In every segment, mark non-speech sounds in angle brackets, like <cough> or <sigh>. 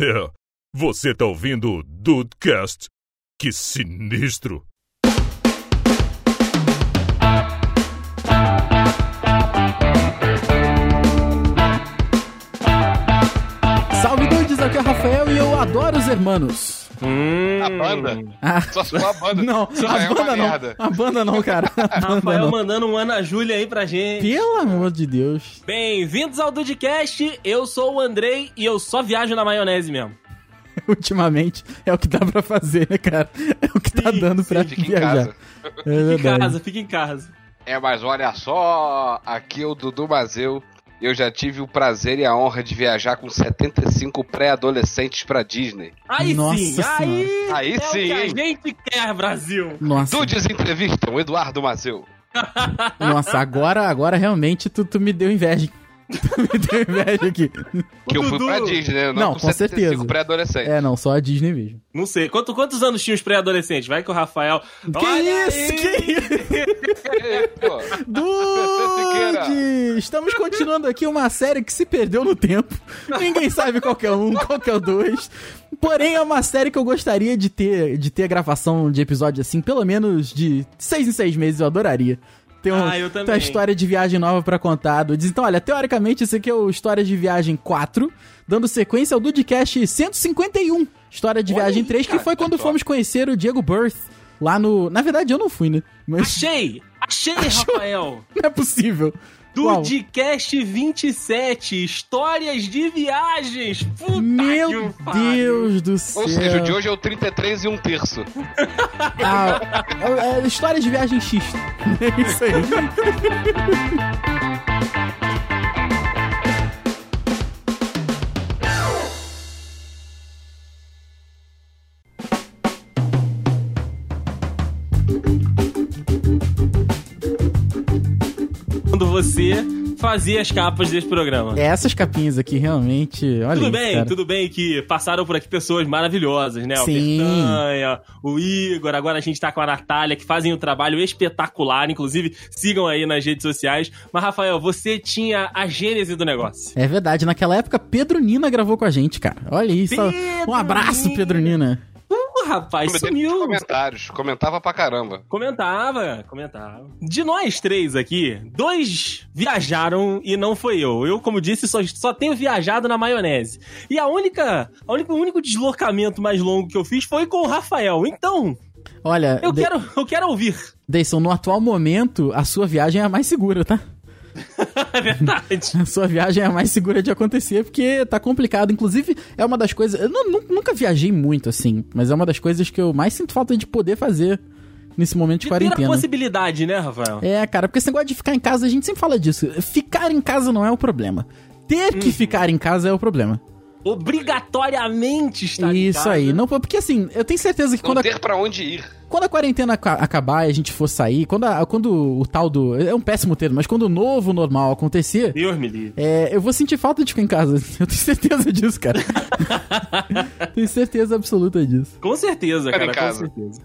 É, você tá ouvindo o Dudecast? Que sinistro! Salve dudes, aqui é o Rafael e eu adoro os hermanos. A banda? Ah, Só se for a banda. não, Só a é uma banda não. merda. A banda não, cara. A banda Rafael não. mandando um Ana Júlia aí pra gente. Pelo amor de Deus. Bem-vindos ao Dudcast, eu sou o Andrei e eu só viajo na maionese mesmo. <laughs> Ultimamente é o que dá pra fazer, né, cara? É o que tá Sim, dando pra Fica em viajar. casa. É Fica em casa, fica em casa. É, mas olha só, aqui é o Dudu Mazeu. Eu já tive o prazer e a honra de viajar com 75 pré-adolescentes pra Disney. Aí Nossa sim, Senhora. aí, Aí é sim, o que a gente quer, Brasil. Nossa, Dudes entrevistam Eduardo Mazeu. nossa, agora, agora realmente tu, tu me deu inveja. Tu me deu inveja aqui. Que eu fui pra Disney, né? Não, com com certeza. pré-adolescentes. É, não, só a Disney mesmo. Não sei, quanto- quantos anos tinha os pré-adolescentes? Vai que o Rafael... Que Olha isso? aí! Que isso? <laughs> É. Dude! Estamos continuando aqui uma série que se perdeu no tempo. Ninguém sabe qual que é um, qual que é o dois. Porém, é uma série que eu gostaria de ter, de ter gravação de episódio assim, pelo menos de seis em seis meses, eu adoraria. Tem, um, Ah, eu também. tem uma história de viagem nova pra contar, Dudes. Então, olha, teoricamente, esse aqui é o História de Viagem 4, dando sequência ao Dudecast 151, História de Olha Viagem aí, 3, que cara, foi quando fomos conhecer o Diego Birth, lá no... Na verdade, eu não fui, né? Mas Achei! Achei, <laughs> Achou? Rafael! não é possível. Dudcast 27, histórias de viagens! Puta Meu que pariu. Deus do céu. Ou seja, o de hoje é o 33 e um terço. <laughs> Ah, é, é história de viagem X. <laughs> É isso aí. Quando você fazia as capas desse programa. Essas capinhas aqui, realmente. Olha Tudo bem, cara. tudo bem que passaram por aqui pessoas maravilhosas, né? Sim. O Bertanha, o Igor, agora a gente tá com a Natália, que fazem um trabalho espetacular. Inclusive, sigam aí nas redes sociais. Mas, Rafael, você tinha a gênese do negócio. É verdade, naquela época Pedro Nina gravou com a gente, cara. Olha isso. Pedro um abraço, Nina. Pedro Nina. Uh, rapaz, sumiu. comentários. Comentava pra caramba. Comentava, comentava. De nós três aqui, dois viajaram e não foi eu. Eu, como disse, só, só tenho viajado na maionese. E a única, a única, o único deslocamento mais longo que eu fiz foi com o Rafael. Então, Olha, eu De- quero, eu quero ouvir. Deison, no atual momento, a sua viagem é a mais segura, tá? <laughs> É verdade. A sua viagem é a mais segura de acontecer, porque tá complicado. Inclusive, é uma das coisas. Eu nu- nunca viajei muito assim, mas é uma das coisas que eu mais sinto falta de poder fazer nesse momento de, De ter a quarentena. possibilidade, né, Rafael? É, cara, porque esse negócio de ficar em casa, a gente sempre fala disso. Ficar em casa não é o problema. Ter Uhum. que ficar em casa é o problema. Obrigatoriamente está em Isso casa. aí. Não, porque assim, eu tenho certeza que Não quando a, ter pra onde ir. quando a quarentena aca- acabar e a gente for sair, quando, a- quando o tal do. É um péssimo termo, mas quando o novo normal acontecer. Deus me livre. É, eu vou sentir falta de ficar em casa. <laughs> Eu tenho certeza disso, cara. <laughs> tenho certeza absoluta disso. Com certeza, cara, em com casa. certeza.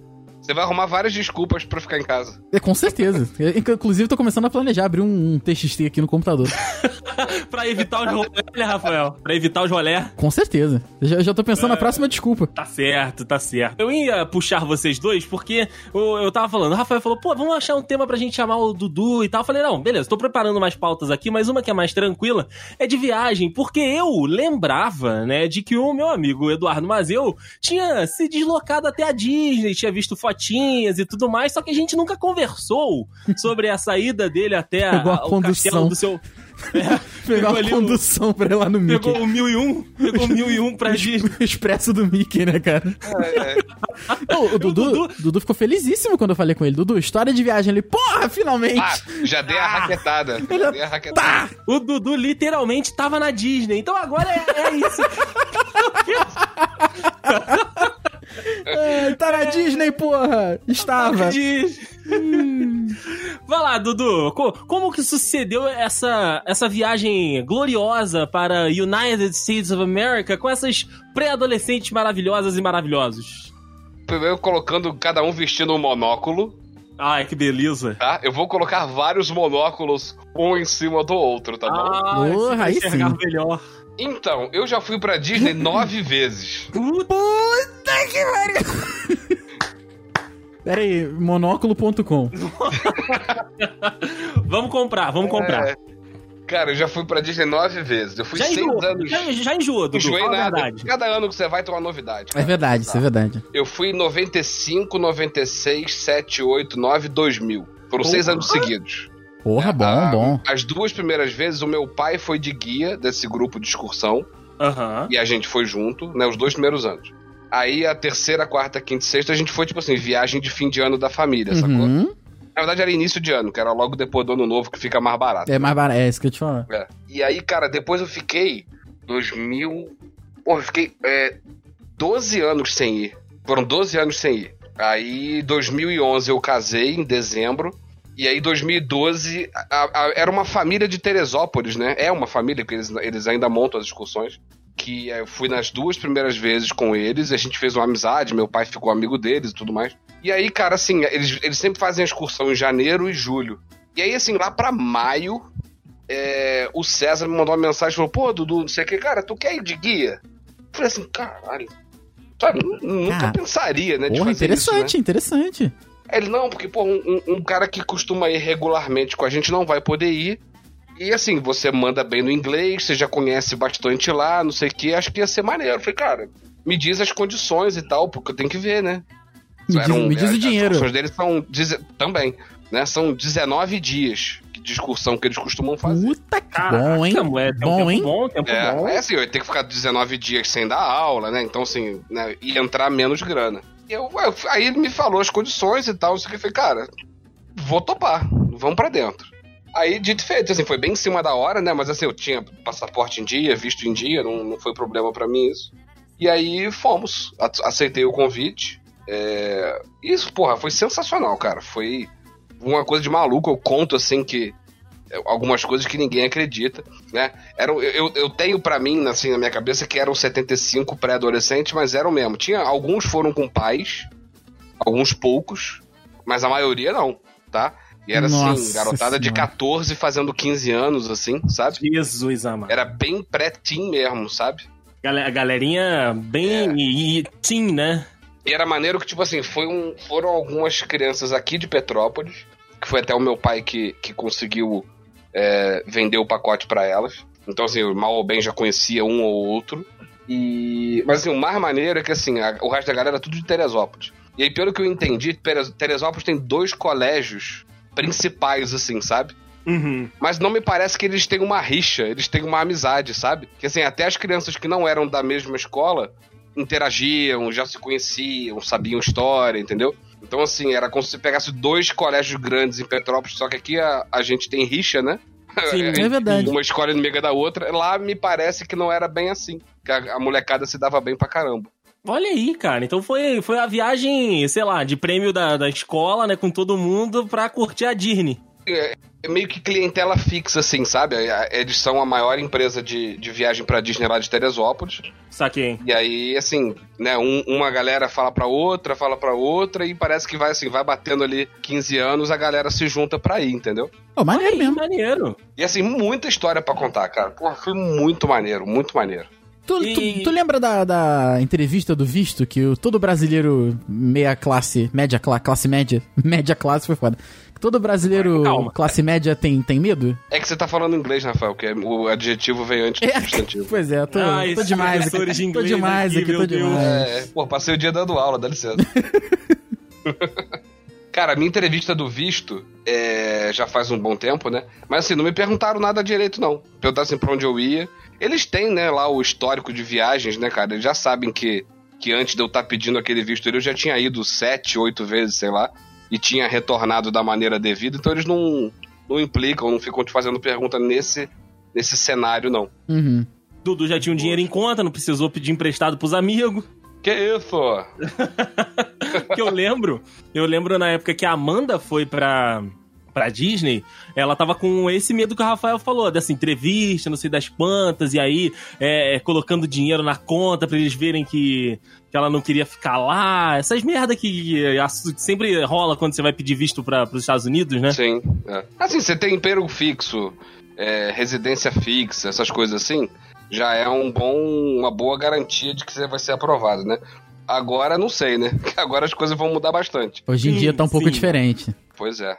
Você vai arrumar várias desculpas pra ficar em casa. É, com certeza. Eu, inclusive, tô começando a planejar abrir um, um TXT aqui no computador. <laughs> pra evitar os rolé, né, Rafael? Pra evitar os rolé. Com certeza. Eu já, já tô pensando na próxima desculpa. Tá certo, tá certo. Eu ia puxar vocês dois porque eu, eu tava falando, o Rafael falou, pô, vamos achar um tema pra gente chamar o Dudu e tal. Eu falei, não, beleza, tô preparando mais pautas aqui, mas uma que é mais tranquila é de viagem, porque eu lembrava, né, de que o meu amigo Eduardo Mazeu tinha se deslocado até a Disney, tinha visto fotinhas e tudo mais, só que a gente nunca conversou sobre a saída dele até a, Pegou a o condução. castelo do seu... <laughs> É, uma ali o- condução pra ir lá no Mickey. Pegou o 1001, pegou o 1001 pra <laughs> Disney. O <laughs> expresso do Mickey, né, cara? É, é. O Dudu, Dudu- Dudu ficou felizíssimo quando eu falei com ele. Dudu, história de viagem. Ele, porra, finalmente! Ah, já dei a raquetada. Já dei a raquetada. O Dudu literalmente tava na Disney. Então agora é, é isso. É, tá na Disney, porra! Estava. Disney. Vai lá, Dudu. Co- como que sucedeu essa, essa viagem gloriosa para United States of America com essas pré-adolescentes maravilhosas e maravilhosos? Primeiro colocando cada um vestindo um monóculo, Ai, que beleza. tá? Eu vou colocar vários monóculos um em cima do outro, tá bom? Ah, Porra, você vai aí sim. melhor. Então, eu já fui pra Disney nove <laughs> vezes. Puta que pariu! <laughs> Pera aí, monóculo.com. <laughs> vamos comprar, vamos comprar. É. Cara, eu já fui pra Disney nove vezes. Eu fui Já seis enjoou, anos. já, já enjoou, Dudu, Enjoei nada. verdade. Cada ano que você vai tem uma novidade. É cara. verdade, isso é verdade. Eu fui em 95, 96, 7, 8, 9, 2000. Foram Porra. seis anos seguidos. Porra, bom, Ah, bom. As duas primeiras vezes, o meu pai foi de guia desse grupo de excursão. Aham. E a gente foi junto, né? Os dois primeiros anos. Aí a terceira, quarta, quinta e sexta, a gente foi, tipo assim, viagem de fim de ano da família, sacou? Uhum. Na verdade era início de ano, que era logo depois do ano novo, que fica mais barato. É mais barato, é isso que eu te falo. É. E aí, cara, depois eu fiquei 2000. Porra, eu fiquei é, 12 anos sem ir. Foram 12 anos sem ir. Aí, 2011 eu casei em dezembro. E aí, 2012, a- a- era uma família de Teresópolis, né? É uma família, que eles, eles ainda montam as excursões. Que é, eu fui nas duas primeiras vezes com eles, a gente fez uma amizade, meu pai ficou amigo deles e tudo mais. E aí, cara, assim, eles, eles sempre fazem a excursão em janeiro e julho. E aí, assim, lá pra maio, é, o César me mandou uma mensagem e falou: Pô, Dudu, não sei o que, cara, tu quer ir de guia? Eu falei assim, caralho. Sabe, nu- nunca Cara, pensaria, né? de Porra, fazer interessante, Isso, né? interessante. Ele, não, porque, pô, um- um cara que costuma ir regularmente com a gente não vai poder ir. E assim, você manda bem no inglês, você já conhece bastante lá, não sei o que, acho que ia ser maneiro. Eu falei, cara, me diz as condições e tal, porque eu tenho que ver, né? Me diz, Eram- me diz as- o dinheiro. As excursões deles são. Também, né? São 19 dias de excursão que eles costumam fazer. Puta que Caraca, bom, hein? é, tem um bom, tempo hein? bom, tempo É, bom. é assim, eu ia ter que ficar 19 dias sem dar aula, né? Então, assim, né, ia entrar menos grana. E eu, aí ele me falou as condições e tal, não sei o que. Eu falei, cara, vou topar, vamos pra dentro. Aí, dito feito, assim, foi bem em cima da hora, né? Mas assim, eu tinha passaporte em dia, visto em dia, não, não foi problema pra mim isso. E aí fomos, aceitei o convite. É, Isso, porra, foi sensacional, cara. Foi uma coisa de maluco. Eu conto, assim, que é, algumas coisas que ninguém acredita, né? Eram, eu, eu tenho pra mim, assim, na minha cabeça, que eram 75 pré-adolescentes, mas eram mesmo. Tinha, alguns foram com pais, alguns poucos, mas a maioria não, tá? E era assim, Nossa garotada de Senhora. 14 fazendo 15 anos, assim, sabe? Jesus amado. Era bem pré-teen mesmo, sabe? A galerinha bem. É. E, e teen, né? E era maneiro que, tipo assim, foi um, foram algumas crianças aqui de Petrópolis, que foi até o meu pai que, que conseguiu é, vender o pacote pra elas. Então, assim, o mal ou bem já conhecia um ou outro. E... Mas, assim, o mais maneiro é que, assim, a- o resto da galera é tudo de Teresópolis. E aí, pelo que eu entendi, Teres- Teresópolis tem dois colégios principais, assim, sabe? Uhum. Mas não me parece que eles têm uma rixa, eles têm uma amizade, sabe? Que assim, até as crianças que não eram da mesma escola interagiam, já se conheciam, sabiam história, entendeu? Então, assim, era como se pegasse dois colégios grandes em Petrópolis, só que aqui a, a gente tem rixa, né? Sim, <laughs> É verdade. Uma escola inimiga da outra. Lá me parece que não era bem assim. Que a, a molecada se dava bem pra caramba. Olha aí, cara. Então foi, foi a viagem, sei lá, de prêmio da, da escola, né? Com todo mundo pra curtir a Disney. É meio que clientela fixa, assim, sabe? A- Eles são a maior empresa de, de viagem pra Disney lá de Teresópolis. Saquei. E aí, assim, né, um- uma galera fala pra outra, fala pra outra, e parece que vai assim, vai batendo ali 15 anos, a galera se junta pra ir, entendeu? Pô, maneiro aí, mesmo. maneiro. E assim, muita história pra contar, cara. Porra, foi muito maneiro, muito maneiro. Tu, E- tu- tu lembra da, da entrevista do Visto que o, todo brasileiro meia classe, média, cla- classe média, <laughs> média classe foi foda. Que Todo brasileiro Calma. classe média tem, tem medo? É que você tá falando inglês, Rafael, que é- o adjetivo veio antes do É, substantivo. <laughs> pois é, tô, Ah, tô esses demais aqui. de tô demais aqui, aqui, tô demais. É, pô, passei o dia dando aula, dá licença. <laughs> Cara, a minha entrevista do visto é, já faz um bom tempo, né? Mas assim, não me perguntaram nada direito, não. Perguntaram assim pra onde eu ia. Eles têm, né, lá o histórico de viagens, né, cara? Eles já sabem que, que antes de eu estar pedindo aquele visto, eu já tinha ido sete, oito vezes, sei lá, e tinha retornado da maneira devida, então eles não, não implicam, não ficam te fazendo pergunta nesse, nesse cenário, não. Uhum. Dudu já tinha um dinheiro em conta, não precisou pedir emprestado pros amigos. Que isso? <laughs> que eu lembro, eu lembro na época que a Amanda foi pra, pra Disney, ela tava com esse medo que o Rafael falou, dessa entrevista, não sei das quantas, e aí é, colocando dinheiro na conta pra eles verem que, que ela não queria ficar lá. Essas merda que sempre rola quando você vai pedir visto para pros Estados Unidos, né? Sim. é. Assim, você tem emprego fixo, é, residência fixa, essas coisas assim. Já é um bom, uma boa garantia de que você vai ser aprovado, né? Agora não sei, né? <laughs> Agora as coisas vão mudar bastante. Hoje em Sim, dia tá um pouco sim. diferente. Pois é.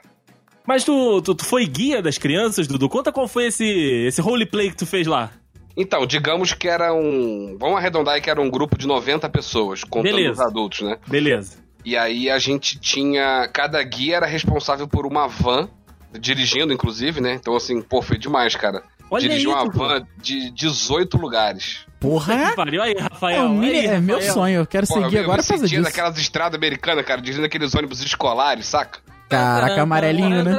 Mas tu, tu, tu foi guia das crianças, Dudu? Conta qual foi esse, esse roleplay que tu fez lá. Então, digamos que era um. Vamos arredondar aí que era um grupo de 90 pessoas, contando Beleza. os adultos, né? Beleza. E aí a gente tinha. Cada guia era responsável por uma van, dirigindo, inclusive, né? Então, assim, pô, foi demais, cara. Olha Dirigiu aí, uma van de 18 lugares. Porra! Que pariu aí, É, Rafael. um mini- Aí, é meu Rafael. sonho, eu quero Pô, seguir eu, agora me sentia disso. naquelas estradas americanas, cara, dirigindo aqueles ônibus escolares, saca? Caraca, amarelinho, né?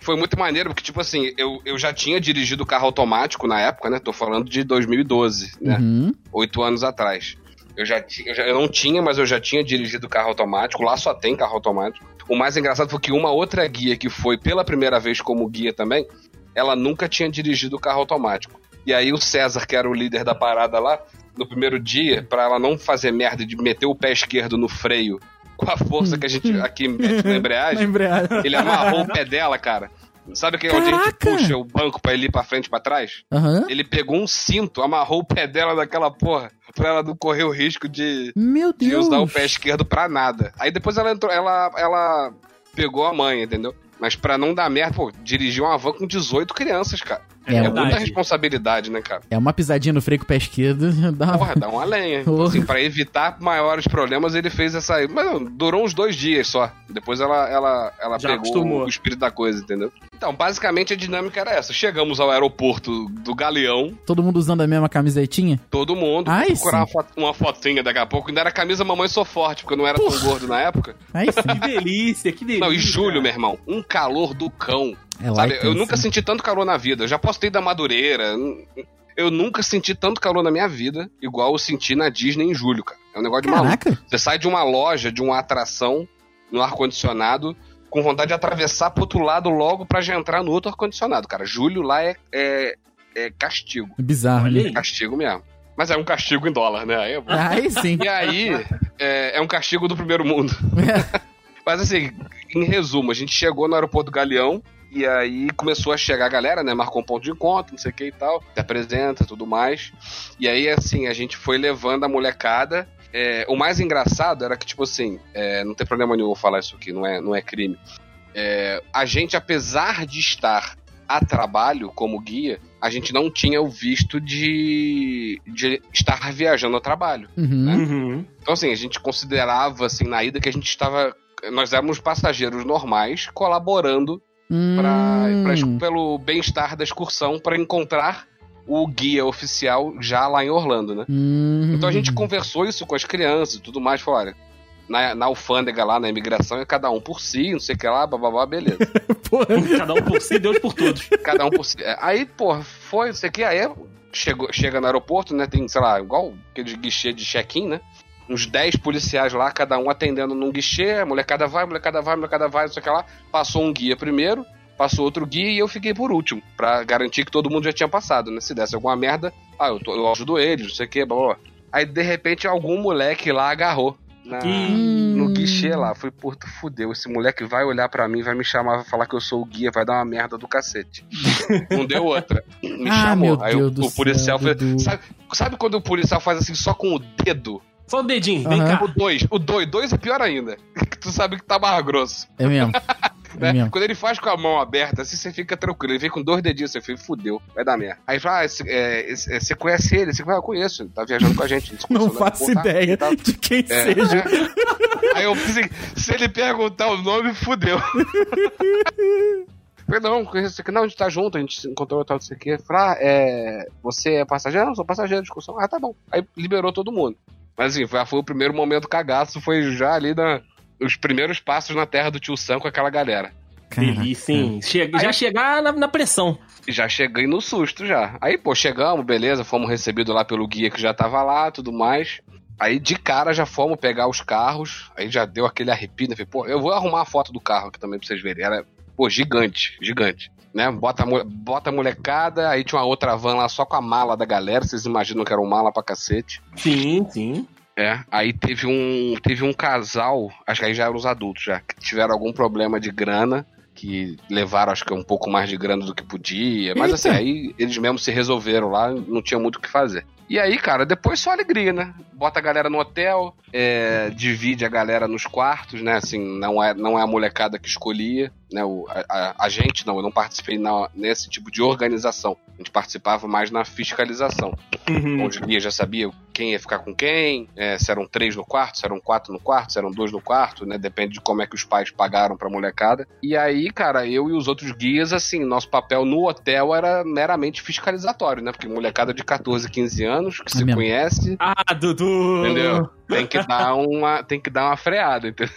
Foi muito maneiro, porque, tipo assim, eu, eu já tinha dirigido carro automático na época, né? Tô falando de 2012, né? Uhum. Oito anos atrás. Eu já, eu já eu não tinha, mas eu já tinha dirigido carro automático. Lá só tem carro automático. O mais engraçado foi que uma outra guia que foi pela primeira vez como guia também, ela nunca tinha dirigido carro automático. E aí o César, que era o líder da parada lá, no primeiro dia, pra ela não fazer merda de meter o pé esquerdo no freio com a força que a gente <laughs> aqui mete na embreagem, Lembrei. ele amarrou o <laughs> pé dela, cara. Sabe que é onde a gente puxa o banco pra ele ir pra frente e pra trás? Aham. Ele pegou um cinto, amarrou o pé dela naquela porra, pra ela não correr o risco de, Meu de Deus. usar o pé esquerdo pra nada. Aí depois ela entrou, ela, ela pegou a mãe, entendeu? Mas pra não dar merda, pô, dirigiu uma van com 18 crianças, cara. É É, verdade. muita responsabilidade, né, cara? É uma pisadinha no freio com o pé esquerdo. <laughs> Dá uma... Porra, dá uma lenha. <laughs> Porra. Assim, pra evitar maiores problemas, ele fez essa aí. Mas durou uns dois dias só. Depois ela, ela, ela Já pegou acostumou. o espírito da coisa, entendeu? Então, basicamente a dinâmica era essa. Chegamos ao aeroporto do Galeão, Todo mundo usando a mesma camisetinha? todo mundo. Ai, Vou procurar uma, uma fotinha daqui a pouco. Ainda era camisa Mamãe Sou Forte, porque eu não era Porra. tão gordo na época. Sim. Que delícia, que delícia. Não, e julho, meu irmão, um calor do cão. É Sabe, eu nunca senti tanto calor na vida. Eu já postei da Madureira. Eu nunca senti tanto calor na minha vida, igual eu senti na Disney em julho, cara. É um negócio de maluco. Caraca. Você sai de uma loja, de uma atração, no ar-condicionado, com vontade de atravessar pro outro lado logo pra já entrar no outro ar-condicionado, cara. Julho lá é, é, é castigo. Bizarro, Olha né? aí. Castigo mesmo. Mas é um castigo em dólar, né? Aí é bom. Aí sim. E aí, é, é um castigo do primeiro mundo. <laughs> Mas assim, em resumo, a gente chegou no aeroporto do Galeão e aí começou a chegar a galera, né? Marcou um ponto de encontro, não sei o que e tal. Se apresenta, tudo mais. E aí, assim, a gente foi levando a molecada. É, o mais engraçado era que, tipo assim, é, não tem problema nenhum falar isso aqui, não é, não é crime. É, a gente, apesar de estar a trabalho como guia, a gente não tinha o visto de, de estar viajando a trabalho. Uhum. Uhum. Então, assim, a gente considerava, assim, na ida que a gente estava. Nós éramos passageiros normais colaborando pra, pra- Hum. pelo bem-estar da excursão para encontrar o guia oficial já lá em Orlando, né? Hum. Então a gente conversou isso com as crianças e tudo mais. Falou, olha, na, na alfândega lá, na imigração, é cada um por si, não sei o que lá, bababá, beleza. <laughs> Porra. Cada um por si, Deus por todos. <laughs> cada um por si. É, Aí, pô, foi, não sei o que, aí chegou, chega no aeroporto, né? Tem, sei lá, igual aquele guichê de check-in, né? Uns 10 policiais lá, cada um atendendo num guichê, a molecada vai, a molecada vai, a molecada vai, não sei o que lá. Passou um guia primeiro, passou outro guia e eu fiquei por último, pra garantir que todo mundo já tinha passado, né? Se desse alguma merda, ah, eu, tô- eu ajudo eles, não sei o que, blá, blá, blá. Aí, de repente, algum moleque lá agarrou. Na, Hum. no guichê lá, foi, puta, fudeu. Esse moleque vai olhar pra mim, vai me chamar, vai falar que eu sou o guia, vai dar uma merda do cacete. <laughs> Não deu outra. Me Ah, chamou. meu Aí o, o policial céu, foi. Sabe, sabe quando o policial faz assim só com o dedo? Só o dedinho, vem cá. O dois. O dois. Dois é pior ainda. <laughs> Que tu sabe que tá mais grosso. É mesmo. <laughs> Né? É. Quando ele faz com a mão aberta, assim, você fica tranquilo. Ele vem com dois dedinhos, você fica, fudeu, vai dar merda. Aí fala, ah, esse- é, esse- é, você conhece ele? Você fala, ah, eu conheço, ele tá viajando com a gente. Não conheceu no faço tá? ideia Tá. de quem É, seja. é. <laughs> Aí eu pensei, se ele perguntar o nome, fudeu. Falei, não, conheço aqui, não, a gente tá junto, a gente se encontrou tal, não sei o quê. Falei, ah, é, você é passageiro? Não, sou passageiro de excursão. Ah, tá bom. Aí liberou todo mundo. Mas assim, foi, foi o primeiro momento cagaço, foi já ali na, os primeiros passos na terra do tio Sam com aquela galera. Delícia, hein? Chega, já chegar na, na pressão. Já cheguei no susto já. Aí, pô, chegamos, beleza, fomos recebidos lá pelo guia que já tava lá, tudo mais. Aí de cara já fomos pegar os carros, aí já deu aquele arrepio, né? Falei, pô, eu vou arrumar a foto do carro aqui também pra vocês verem. Era, pô, gigante, gigante. Né? Bota, bota a molecada, aí tinha uma outra van lá só com a mala da galera, vocês imaginam que era um mala pra cacete. Sim, sim. É, aí teve um, teve um casal, acho que aí já eram os adultos já, que tiveram algum problema de grana que levaram, acho que um pouco mais de grana do que podia. Mas Eita. assim, aí eles mesmos se resolveram lá, não tinha muito o que fazer. E aí, cara, depois só alegria, né? Bota a galera no hotel, é, divide a galera nos quartos, né? Assim, não é, não é a molecada que escolhia, né? O, a, a- a gente não, eu não participei na- nesse tipo de organização. A gente participava mais na fiscalização. Uhum. Onde guia já sabia quem ia ficar com quem, é, se eram três no quarto, se eram quatro no quarto, se eram dois no quarto, né? Depende de como é que os pais pagaram pra molecada. E aí, cara, eu e os outros guias, assim, nosso papel no hotel era meramente fiscalizatório, né? Porque molecada de 14, 15 anos, que É se mesmo. conhece, Ah, Dudu! Entendeu? Tem que dar uma, tem que dar uma freada, entendeu?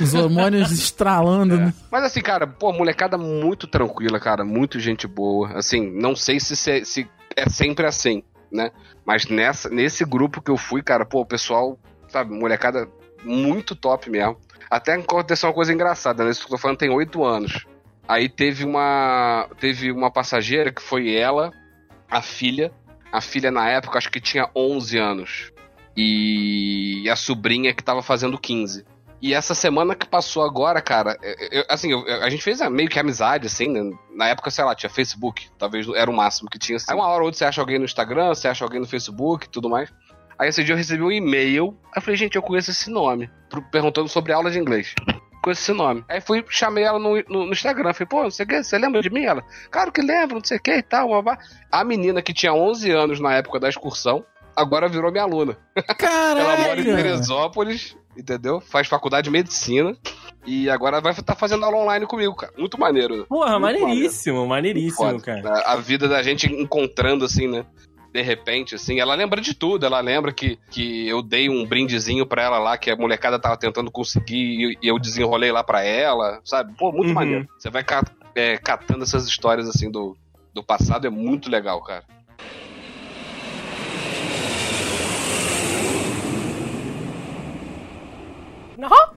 Os hormônios estralando, né? Mas assim, cara, pô, molecada muito tranquila, cara, muito gente boa. Assim, não sei se, se, se é sempre assim, né? Mas nessa, nesse grupo que eu fui, cara, pô, o pessoal, sabe, molecada muito top mesmo. Até aconteceu uma coisa engraçada, né? Isso que eu tô falando tem oito anos. Aí teve uma, teve uma passageira que foi ela, a filha. A filha, na época, acho que tinha 11 anos. E a sobrinha que tava fazendo 15. E essa semana que passou agora, cara, eu- eu- assim, eu- a gente fez ah, meio que amizade, assim, né? Na época, sei lá, tinha Facebook, talvez era o máximo que tinha. Assim. Aí uma hora ou outra você acha alguém no Instagram, você acha alguém no Facebook tudo mais. Aí esse dia eu recebi um e-mail, aí eu falei, gente, eu conheço esse nome, perguntando sobre aula de inglês. Conheço esse nome. Aí fui, chamei ela no, no, no Instagram, falei, pô, você, você lembra de mim? Ela, claro que lembro, não sei o que e tal. A menina que tinha 11 anos na época da excursão, agora virou minha aluna. <laughs> Ela mora em Caralho! Teresópolis, entendeu? Faz faculdade de medicina. E agora vai estar fazendo aula online comigo, cara. Muito maneiro. né? Porra, Muito maneiríssimo, maneiríssimo, Foda. cara. A, a vida da gente encontrando, assim, né? De repente, assim, ela lembra de tudo. Ela lembra que, que eu dei um brindezinho pra ela lá, que a molecada tava tentando conseguir, e eu desenrolei lá pra ela, sabe? Pô, muito Uhum. maneiro. Você vai ca- é, catando essas histórias, assim, do, do passado, é muito legal, cara.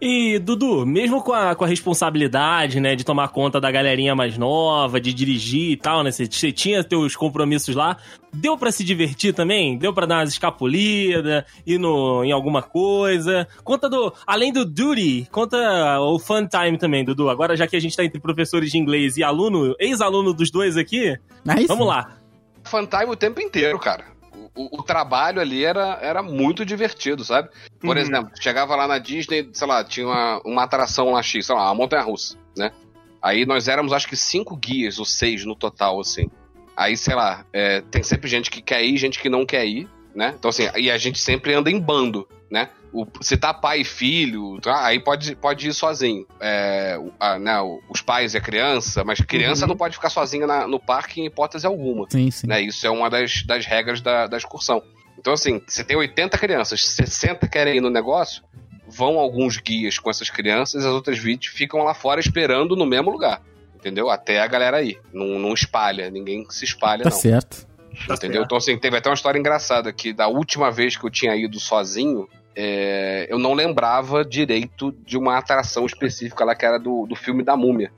E, Dudu, mesmo com a, com a responsabilidade, né, de tomar conta da galerinha mais nova, de dirigir e tal, né, você tinha teus compromissos lá, deu pra se divertir também? Deu pra dar umas escapulidas, ir no, em alguma coisa? Conta do, além do duty, conta o fun time também, Dudu. Agora, já que a gente tá entre professores de inglês e aluno, ex-aluno dos dois aqui, Aí vamos lá. Fantime o tempo inteiro, cara. O, o- trabalho ali era, era muito divertido, sabe? Por Uhum. exemplo, chegava lá na Disney, sei lá, tinha uma, uma atração lá X, sei lá, uma montanha russa, né? Aí nós éramos acho que cinco guias ou seis no total, assim. Aí, sei lá, é, tem sempre gente que quer ir, gente que não quer ir, né? Então, assim, e a gente sempre anda em bando, né? O, se tá pai e filho, tá? aí pode, pode ir sozinho. É, a- né, os pais e a criança, mas criança Uhum. não pode ficar sozinha na- no parque em hipótese alguma Sim, sim. né? Isso é uma das, das regras da, da excursão. Então, assim, você tem 80 crianças, 60 querem ir no negócio, vão alguns guias com essas crianças, as outras 20 ficam lá fora esperando no mesmo lugar. Entendeu? Até a galera ir. Não, não espalha, ninguém se espalha, Tá não. certo. Tá Entendeu? certo. Então, assim, teve até uma história engraçada que da última vez que eu tinha ido sozinho, é, eu não lembrava direito de uma atração específica lá que era do, do filme da Múmia.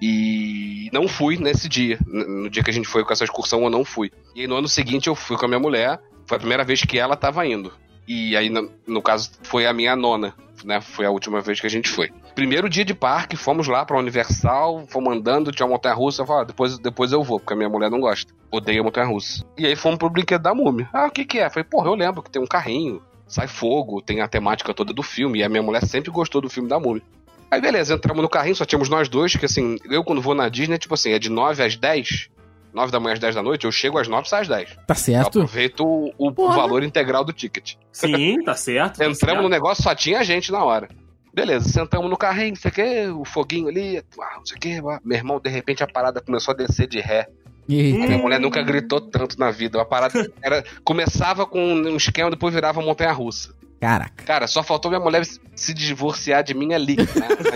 E não fui nesse dia. No dia que a gente foi com essa excursão, eu não fui. E aí, no ano seguinte eu fui com a minha mulher. Foi a primeira vez que ela tava indo. E aí, no, no caso, foi a minha nona, né? Foi a última vez que a gente foi. Primeiro dia de parque, fomos lá pra Universal, fomos andando, tinha uma montanha russa. Eu falei, ah, depois, depois eu vou, porque a minha mulher não gosta. Odeia montanha russa. E aí fomos pro brinquedo da múmia. Ah, o que que é? Eu falei, porra, eu lembro que tem um carrinho, sai fogo, tem a temática toda do filme. E a minha mulher sempre gostou do filme da múmia. Aí beleza, entramos no carrinho, só tínhamos nós dois, que assim, eu quando vou na Disney, tipo assim, é de 9 às 10, 9 da manhã às 10 da noite, eu chego às 9 e saio às 10. Tá Eu certo. aproveito o, o valor integral do ticket. Sim, tá certo. tá Entramos certo. no negócio, só tinha gente na hora. Beleza, sentamos no carrinho, não sei o que, o foguinho ali, não sei o que. Meu irmão, de repente a parada começou a descer de ré. A Eita. minha mulher nunca gritou tanto na vida. A parada <laughs> era, começava com um esquema, depois virava montanha russa. Caraca. Cara, só faltou minha mulher se divorciar de mim ali, né,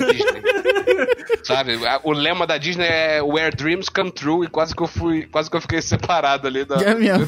na Disney. <laughs> Sabe? a- O lema da Disney é Where Dreams Come True e quase que eu fui, quase que eu fiquei separado ali da. É mesmo.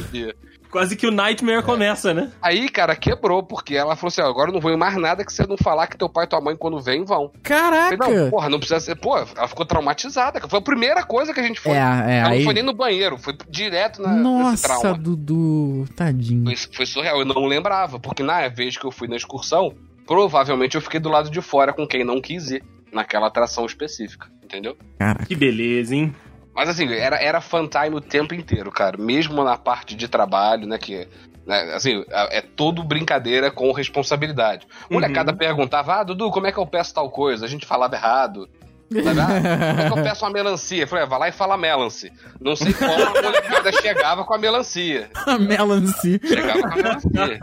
Quase que o Nightmare começa, né? Aí, cara, quebrou, porque ela falou assim: ó, agora eu não vou em mais nada que você não falar que teu pai e tua mãe, quando vem, vão. Caraca. falei, não, porra, não precisa ser. Pô, ela ficou traumatizada. cara. Foi a primeira coisa que a gente foi. É, é, ela aí. não foi nem no banheiro, foi direto na, nesse Nossa, trauma. Dudu. Tadinho. Foi, foi surreal, eu não lembrava, porque na vez que eu fui na excursão, provavelmente eu fiquei do lado de fora com quem não quis ir naquela atração específica. entendeu? Caraca. Que beleza, hein? Mas assim, era, era fan time o tempo inteiro, cara. Mesmo na parte de trabalho, né? Que, né, assim, é, todo brincadeira com responsabilidade. Molecada perguntava, ah, Dudu, como é que eu peço tal coisa? A gente falava errado. Sabe? Ah, como é que eu peço uma melancia? Eu falei, ah, vai lá e fala melance. Não sei como a molecada chegava com a melancia. <laughs> A melancia. Chegava com a melancia.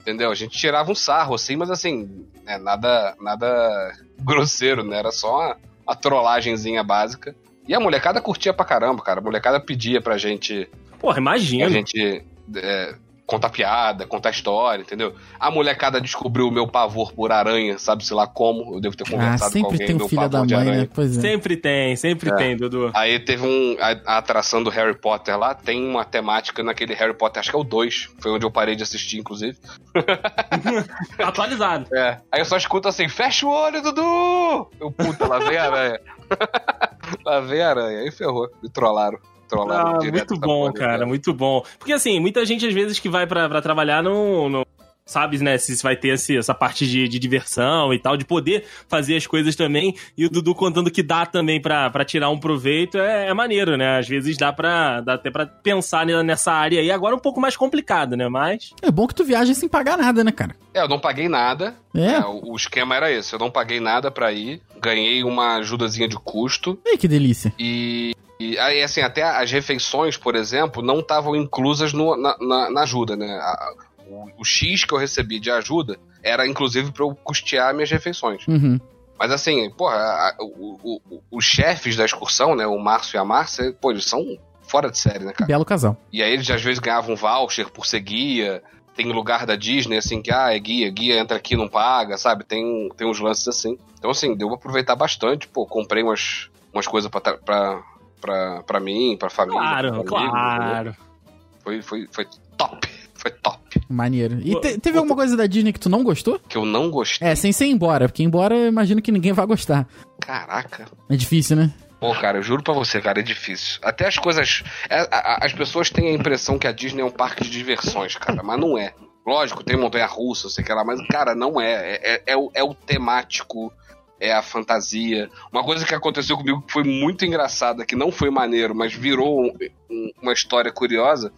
Entendeu? A gente tirava um sarro, assim, mas assim, né, nada, nada grosseiro, né? Era só uma, uma trollagenzinha básica. E a molecada curtia pra caramba, cara. A molecada pedia pra gente. Porra, Pra imagina. gente é, contar piada, contar história, entendeu? A molecada descobriu o meu pavor por aranha, sabe-se lá como. Eu devo ter Ah, conversado com sempre alguém tem do um filho da pavor de mãe, aranha. né? Pois é. Sempre tem, sempre É. tem, Dudu. Aí teve um. A, a atração do Harry Potter lá, tem uma temática naquele Harry Potter, acho que é o 2. Foi onde eu parei de assistir, inclusive. <laughs> Atualizado. É. Aí eu só escuto assim, fecha o olho, Dudu! Eu, puta, lá vem a aranha. <laughs> lá vem a aranha. Aí ferrou. Me trollaram. Trollaram Ah, direto muito bom, cara, muito bom. Porque assim, muita gente às vezes que vai pra, pra trabalhar não, não sabe, né, se vai ter esse- essa parte de, de diversão e tal, de poder fazer as coisas também. E o Dudu contando que dá também pra, pra tirar um proveito é, é maneiro, né? Às vezes dá, pra, dá até pra pensar ne- nessa área aí. Agora um pouco mais complicado, né? Mas. É bom que tu viaja sem pagar nada, né, cara? É, eu não paguei nada. É. É, o, o esquema era esse. Eu não paguei nada pra ir. Ganhei uma ajudazinha de custo. Ei, que delícia. E, e aí, assim, até as refeições, por exemplo, não estavam inclusas no- na, na- na ajuda, né? A- o, o X que eu recebi de ajuda era, inclusive, pra eu custear minhas refeições. Uhum. Mas assim, porra, a- o- o- os chefes da excursão, né? O Márcio e a Márcia, pô, eles são fora de série, né, cara? Belo casal. E aí eles às vezes ganhavam voucher por ser guia. Tem lugar da Disney, assim, que, ah, é guia, guia entra aqui não paga, sabe? Tem, tem uns lances assim. Então, assim, deu pra aproveitar bastante. Pô, comprei umas, umas coisas pra, tra- pra, pra, pra mim, pra família. Claro, pra entendeu? claro. Foi, foi, foi top. Foi top. Maneiro. E te- teve alguma coisa da Disney que tu não gostou? Que eu não gostei. É, sem ser embora, porque embora eu imagino que ninguém vai gostar. Caraca. É difícil, né? Pô, cara, eu juro pra você, cara, é difícil. Até as coisas. é, a- a- as pessoas têm a impressão que a Disney é um parque de diversões, cara, mas não é. Lógico, tem montanha russa, sei que lá, mas, cara, não é. É, é- é o, é o temático, é a fantasia. Uma coisa que aconteceu comigo que foi muito engraçada, que não foi maneiro, mas virou um- um- uma história curiosa.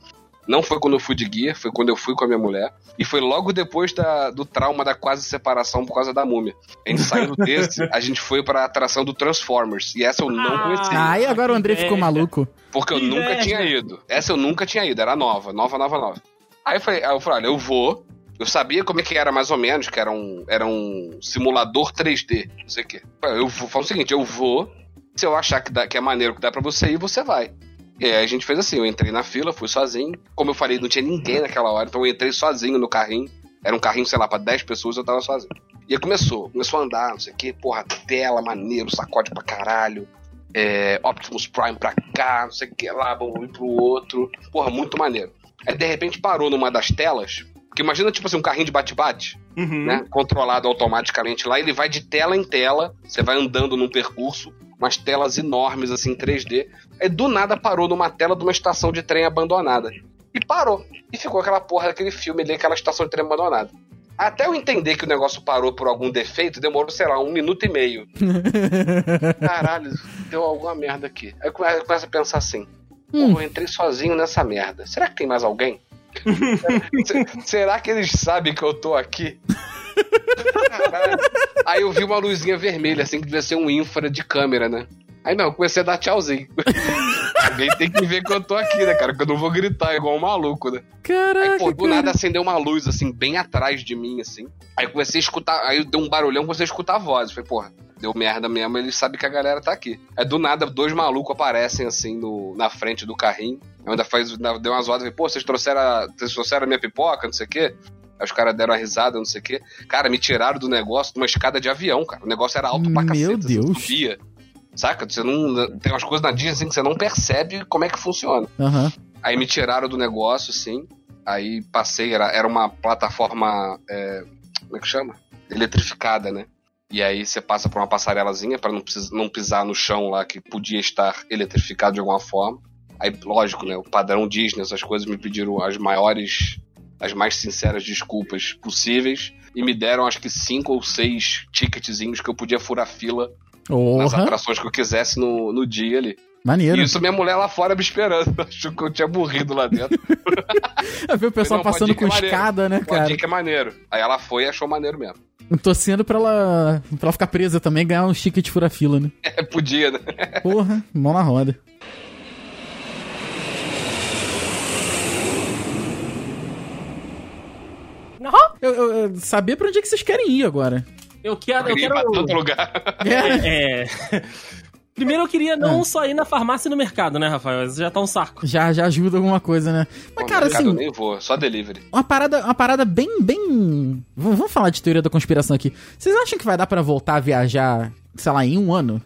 Não foi quando eu fui de guia, foi quando eu fui com a minha mulher. E foi logo depois da- do trauma da quase separação por causa da múmia. A gente saindo <laughs> desse, a gente foi pra atração do Transformers. E essa eu não Ah, conhecia. Ah, e agora o André ficou maluco. Porque eu Que nunca tinha ido. Essa eu nunca tinha ido, era nova, nova, nova, nova. Aí eu falei, aí eu falei, olha, eu vou. Eu sabia como é que era mais ou menos, que era um, era um simulador 3D, não sei o quê. Eu vou, falo o seguinte, eu vou, se eu achar que, dá, que é maneiro que dá pra você ir, você vai. E aí a gente fez assim, eu entrei na fila, fui sozinho. Como eu falei, não tinha ninguém naquela hora, então eu entrei sozinho no carrinho. Era um carrinho, sei lá, pra 10 pessoas, eu tava sozinho. E aí começou, começou a andar, não sei o quê, porra, tela, maneiro, sacode pra caralho é, Optimus Prime pra cá, não sei o que lá, vamos um pro outro. Porra, muito maneiro. Aí de repente parou numa das telas. Porque imagina, tipo assim, um carrinho de bate-bate, Uhum. né? Controlado automaticamente lá. Ele vai de tela em tela. Você vai andando num percurso. Umas telas enormes, assim, em 3D. Aí do nada parou numa tela de uma estação de trem abandonada. E parou. E ficou aquela porra daquele filme ali, aquela estação de trem abandonada. Até eu entender que o negócio parou por algum defeito, demorou, sei lá, um minuto e meio. <laughs> Caralho, deu alguma merda aqui. Aí eu come- eu começo a pensar assim: Hum. Pô, eu entrei sozinho nessa merda. Será que tem mais alguém? Se- <laughs> Será que eles sabem que eu tô aqui? Aí eu vi uma luzinha vermelha, assim, que devia ser um infra de câmera, né? Aí não, eu comecei a dar tchauzinho. <laughs> Alguém tem que ver que eu tô aqui, né, cara? Que eu não vou gritar igual um maluco, né? Caraca, Aí, pô, do nada acendeu uma luz, assim, bem atrás de mim, assim. Aí comecei a escutar, aí deu um barulhão, comecei a escutar a voz. Falei, porra, deu merda mesmo, ele sabe que a galera tá aqui. Aí do nada, dois malucos aparecem, assim, no, na frente do carrinho. Eu ainda faz, deu umas zoadas, falei, pô, vocês trouxeram, a, vocês trouxeram a minha pipoca, não sei o quê. Aí os caras deram uma risada, não sei o quê. Cara, me tiraram do negócio de uma escada de avião, cara. O negócio era alto pra Meu cacete. você Deus. subia. Saca? Você não. Tem umas coisas na Disney assim que você não percebe como é que funciona. Aham. Aí me tiraram do negócio, assim. Aí passei, era, era uma plataforma. é, como é que chama? Eletrificada, né? E aí você passa por uma passarelazinha pra não, não pisar no chão lá que podia estar eletrificado de alguma forma. Aí, lógico, né? O padrão Disney, essas coisas me pediram as maiores, as mais sinceras desculpas possíveis. E me deram acho que cinco ou seis ticketzinhos que eu podia furar fila nas Porra, atrações que eu quisesse no, no dia ali. Maneiro. Isso minha mulher lá fora me esperando. <laughs> Achou que eu tinha morrido lá dentro. <laughs> Eu vi o pessoal Não, passando com é escada, né, cara? ir que é maneiro. Aí ela foi e achou maneiro mesmo. Torcendo pra ela, pra ela ficar presa também e ganhar um ticket fura-fila, né? <laughs> É, podia, né? Porra, mão na roda. Eu, eu, eu saber pra onde é que vocês querem ir agora. Eu quero. Eu Queria ir pra todo quero lugar. É, é. Primeiro eu queria não só ir na farmácia e no mercado, né, Rafael? Isso já tá um saco. já, já ajuda alguma coisa, né? Mas, Pô, cara, mercado eu assim, nem vou, só delivery. uma parada, uma parada bem, bem... Vamos vamos falar de teoria da conspiração aqui. Vocês acham que vai dar pra voltar a viajar, sei lá, em um ano?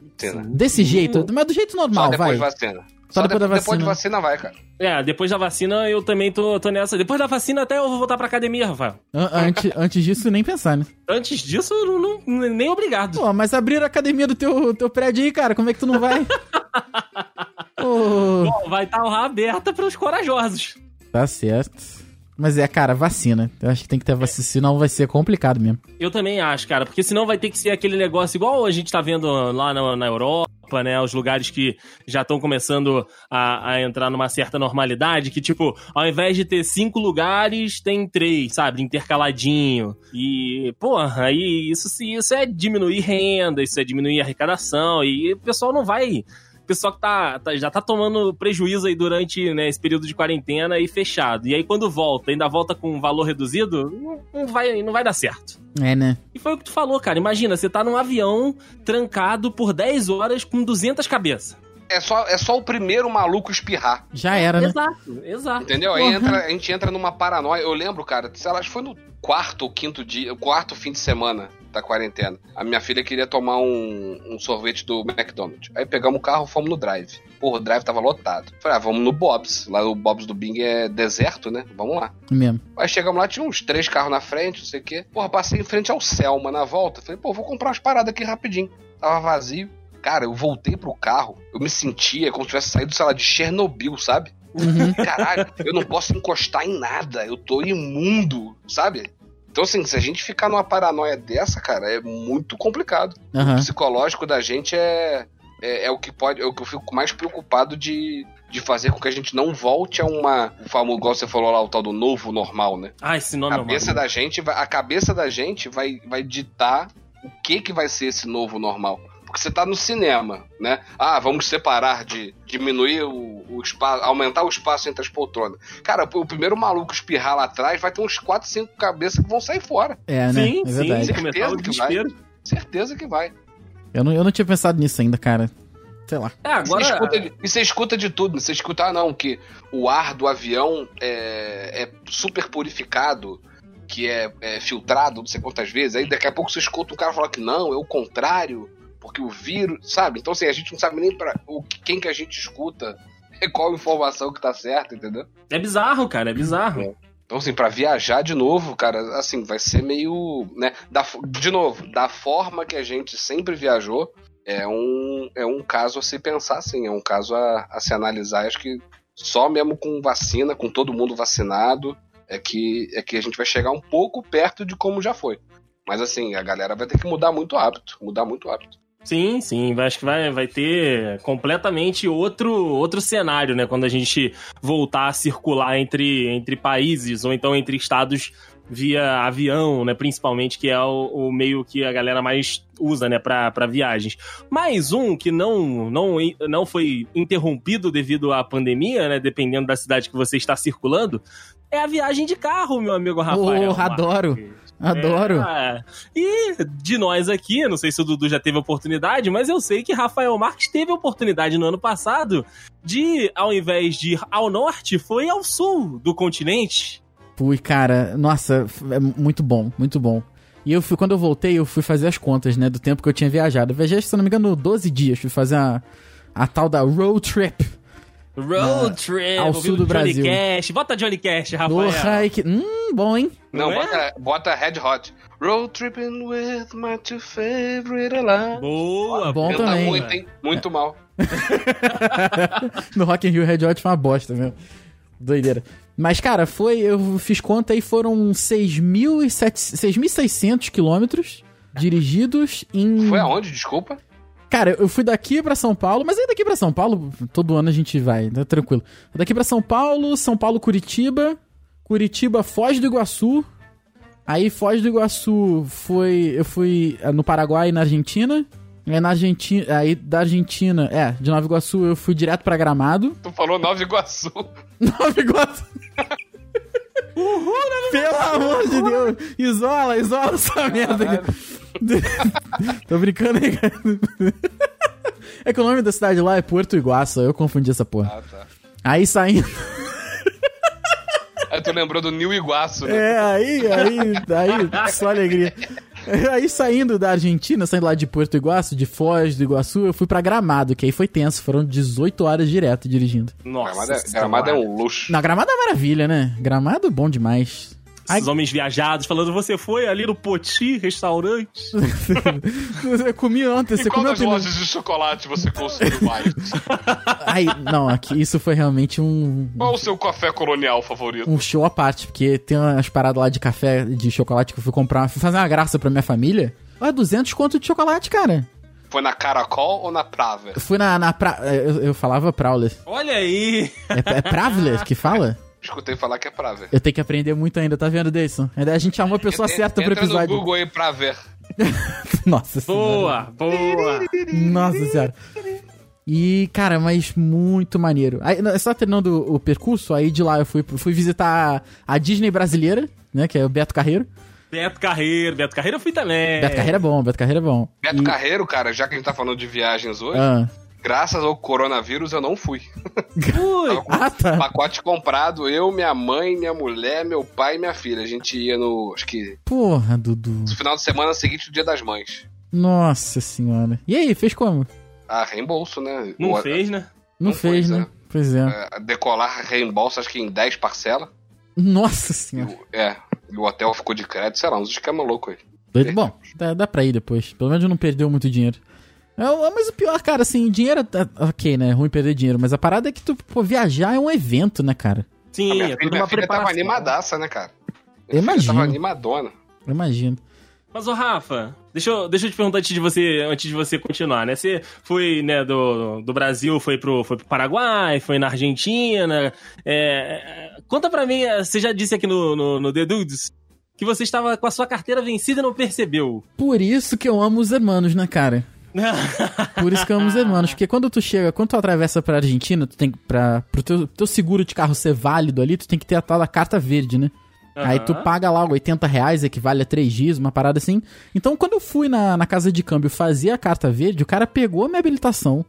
Desse jeito? Mas do jeito Só normal, depois vai. vacina. Só Só, depois da depois, depois de vacina. vai, cara. É, depois da vacina eu também tô, tô nessa. Depois da vacina até eu vou voltar pra academia, Rafael. An- antes, <laughs> antes disso, nem pensar, né? Antes disso, não, não- nem obrigado. Pô, mas abrir a academia do teu, teu prédio aí, cara, como é que tu não vai? <laughs> Pô, Bom, vai estar lá aberta pros corajosos. tá certo. Mas é, cara, vacina. Eu acho que tem que ter vacina, senão vai ser complicado mesmo. Eu também acho, cara, porque senão vai ter que ser aquele negócio igual a gente tá vendo lá na, na Europa, né? Os lugares que já estão começando a, a entrar numa certa normalidade, que, tipo, ao invés de ter cinco lugares, tem três, sabe? Intercaladinho. E, porra, aí isso, isso é diminuir renda, isso é diminuir arrecadação, e o pessoal não vai. O pessoal que tá, tá- já tá tomando prejuízo aí durante né, esse período de quarentena e fechado. E aí, quando volta, ainda volta com um valor reduzido, não, não vai, não vai dar certo. É, né? E foi o que tu falou, cara. Imagina, você tá num avião trancado por 10 horas com 200 cabeças. É só, é só o primeiro maluco espirrar. Já era, né? Exato, exato. Entendeu? Aí entra, a gente entra numa paranoia. Eu lembro, cara, sei lá, acho que foi no quarto ou quinto dia, quarto fim de semana da quarentena. A minha filha queria tomar um, um sorvete do McDonald's. Aí pegamos o carro, fomos no drive. Porra, o drive tava lotado. Falei, ah, vamos no Bob's. Lá o Bob's do Bing é deserto, né? Vamos lá. Mesmo. Aí chegamos lá, tinha uns três carros na frente, não sei o quê. Porra, passei em frente ao Selma na volta. Falei, pô, vou comprar umas paradas aqui rapidinho. Tava vazio. Cara, eu voltei pro carro, eu me sentia como se tivesse saído, sei lá, de Chernobyl, sabe? Uhum. Caralho, eu não posso encostar em nada, eu tô imundo, sabe? Então, assim, se a gente ficar numa paranoia dessa, cara, é muito complicado. O Aham. psicológico da gente é, é, é o que pode, é o que eu fico mais preocupado de, de fazer com que a gente não volte a uma. O famoso, igual você falou lá, o tal do novo normal, né? Ah, esse A nome é cabeça uma... da gente, vai- a cabeça da gente vai, vai ditar o que que vai ser esse novo normal. Porque você tá no cinema, né? Ah, vamos separar de diminuir o, o espaço, aumentar o espaço entre as poltronas. Cara, o primeiro maluco espirrar lá atrás vai ter uns 4, 5 cabeças que vão sair fora. É, né? Sim, é sim, verdade. o Certeza que vai. Certeza que vai. Eu, não, eu não tinha pensado nisso ainda, cara. Sei lá. É, Você agora... escuta de- e você escuta de tudo. Você escuta, ah, não, que o ar do avião é, é super purificado, que é, é filtrado não sei quantas vezes. Aí daqui a pouco você escuta um cara falar que não, é o contrário, porque o vírus, sabe? Então, assim, a gente não sabe nem pra, o, quem que a gente escuta, <laughs> qual informação que tá certa, entendeu? É bizarro, cara, é bizarro. Então, assim, pra viajar de novo, cara, assim, vai ser meio, né, da, de novo, da forma que a gente sempre viajou, é um, é um caso a se pensar, assim, é um caso a, a se analisar, acho que só mesmo com vacina, com todo mundo vacinado, é que, é que a gente vai chegar um pouco perto de como já foi. Mas, assim, a galera vai ter que mudar muito o hábito, mudar muito o hábito. Sim, sim, acho que vai, vai ter completamente outro, outro cenário, né? Quando a gente voltar a circular entre, entre países ou então entre estados via avião, né? Principalmente, que é o, o meio que a galera mais usa, né? Pra, pra viagens. Mais um que não, não, não foi interrompido devido à pandemia, né? Dependendo da cidade que você está circulando, é a viagem de carro, meu amigo Rafael. Oh, adoro. Adoro. É. E de nós aqui, não sei se o Dudu já teve oportunidade, mas eu sei que Rafael Marques teve oportunidade no ano passado de, ao invés de ir ao norte, foi ao sul do continente. Fui, cara, nossa, é muito bom, muito bom. E eu fui, quando eu voltei, eu fui fazer as contas, né, do tempo que eu tinha viajado. Eu viajei, se eu não me engano, 12 dias. Fui fazer a, a tal da road trip. Road Na- trip, ao sul do Johnny Brasil. Cash. Bota Johnny Cash, Rafael. Porra, aí que... Hum, bom, hein? Não, Não é? bota, bota Red Hot. Road tripping with my two favorite alarms. Boa, Bom Canta também. muito, hein? Muito mal. <laughs> no Rock in Rio Red Hot foi uma bosta mesmo. Doideira. Mas, cara, foi... Eu fiz conta aí, foram 6.700 6.600 quilômetros dirigidos em... Foi aonde, desculpa? Cara, eu fui daqui pra São Paulo, mas aí daqui pra São Paulo, todo ano a gente vai, tá tranquilo. Daqui pra São Paulo, São Paulo, Curitiba, Curitiba, Foz do Iguaçu. Aí Foz do Iguaçu foi. Eu fui eh, no Paraguai e na Argentina. Aí na Argentina. Aí da Argentina, é, de Nova Iguaçu eu fui direto pra Gramado. Tu falou Nova Iguaçu. <laughs> Nova Iguaçu. Pelo amor de Deus! Isola, isola essa merda aqui. <laughs> Tô brincando aí, cara. É que o nome da cidade lá é Porto Iguaçu, eu confundi essa porra. Ah, tá. Aí saindo. Aí tu lembrou do Nil Iguaçu, né? É, aí, aí, aí, só alegria. Aí saindo da Argentina, saindo lá de Porto Iguaçu, de Foz do Iguaçu, eu fui pra Gramado, que aí foi tenso. Foram 18 horas direto dirigindo. Nossa. Gramado, é. Gramado é um luxo. Na Gramado é maravilha, né? Gramado bom demais. Esses homens viajados falando, você foi ali no Poti, restaurante? <laughs> Você comia ontem, E você comeu pelo... lojas de chocolate você consumiu mais? <laughs> Ai, não, aqui isso foi realmente um, Qual o seu café colonial favorito? um show à parte, porque tem umas paradas lá de café, de chocolate que eu fui comprar, fui fazer uma graça pra minha família. Olha, 200 conto de chocolate, cara. Foi na Caracol ou na Praver? Eu fui na, na pra... eu, eu falava Prowler. Olha aí! É, é Pravler que fala? <laughs> Escutei falar que é Praver. Eu tenho que aprender muito ainda, tá vendo, Deison? Ainda a gente chamou a pessoa certa pro Entra no episódio. Google aí pra ver. <laughs> Nossa senhora. Boa, boa! Nossa senhora. E, cara, mas muito maneiro. Aí, só terminando o, o percurso, aí de lá eu fui, fui visitar a Disney brasileira, né? Que é o Beto Carreiro. Beto Carreiro, Beto Carreiro eu fui também. Beto Carreiro é bom, Beto Carreiro é bom. Beto E- Carreiro, cara, já que a gente tá falando de viagens hoje, Ah, graças ao coronavírus eu não fui. Ui, ah, tá. pacote comprado, eu, minha mãe, minha mulher, meu pai e minha filha. A gente ia no, acho que, Porra, Dudu. no final de semana seguinte, o dia das mães. Nossa senhora. E aí, fez como? Ah, reembolso, né? não O- fez, né? Não, Não fez, foi, né? Pois é. é, decolar reembolso, acho que em 10 parcelas. Nossa E senhora. o- É, e o hotel ficou de crédito, sei lá, uns esquema louco aí. Doido. Bom, dá, dá pra ir depois. Pelo menos não perdeu muito dinheiro. É, mas o pior, cara, assim, dinheiro. tá- Ok, né? É ruim perder dinheiro. Mas a parada é que tu, pô, viajar é um evento, né, cara? Sim, A minha é filha, tudo minha uma filha tava preparação. animadaça, né, cara? Minha filha imagino. Tava animadona. Eu imagino. Mas, ô Rafa, deixa eu, deixa eu te perguntar antes de você, antes de você continuar, né? Você foi, né, do, do Brasil, foi pro, foi pro Paraguai, foi na Argentina. é, é, conta pra mim, é, você já disse aqui no, no, no The Dudes que você estava com a sua carteira vencida e não percebeu. Por isso que eu amo os hermanos, né, cara? <laughs> Por isso que eu amo os hermanos. Porque quando tu chega, quando tu atravessa pra Argentina, tu tem. Pra, pro teu, teu seguro de carro ser válido ali, tu tem que ter a tal da carta verde, né? Aí tu paga lá 80 reais, equivale a 3 dias, uma parada assim. Então, quando eu fui na, na casa de câmbio fazer a carta verde, o cara pegou a minha habilitação,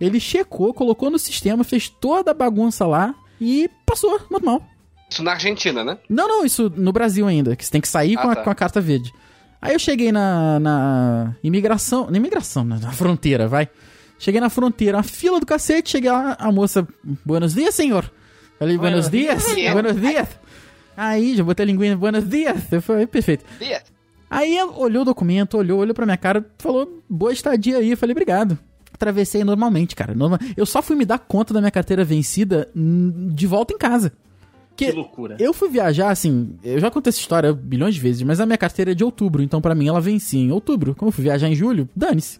ele checou, colocou no sistema, fez toda a bagunça lá e passou, normal. Isso na Argentina, né? Não, não, isso no Brasil ainda, que você tem que sair Ah, com, a, tá. com a carta verde. Aí eu cheguei na, na imigração, na imigração, na, na fronteira, vai. Cheguei na fronteira, uma fila do cacete, cheguei lá, a moça, buenos dias, senhor. Falei, buenos dias, buenos dias. Aí, já botei a linguinha, buenos dias. Eu falei, perfeito. Aí ela olhou o documento, olhou, olhou pra minha cara, falou, boa estadia aí. Eu falei, obrigado. Atravessei normalmente, cara. Norma- Eu só fui me dar conta da minha carteira vencida de volta em casa. Que loucura. Eu fui viajar, assim, eu já contei essa história bilhões de vezes, mas a minha carteira é de outubro, então pra mim ela vencia em outubro. Como eu fui viajar em julho, dane-se.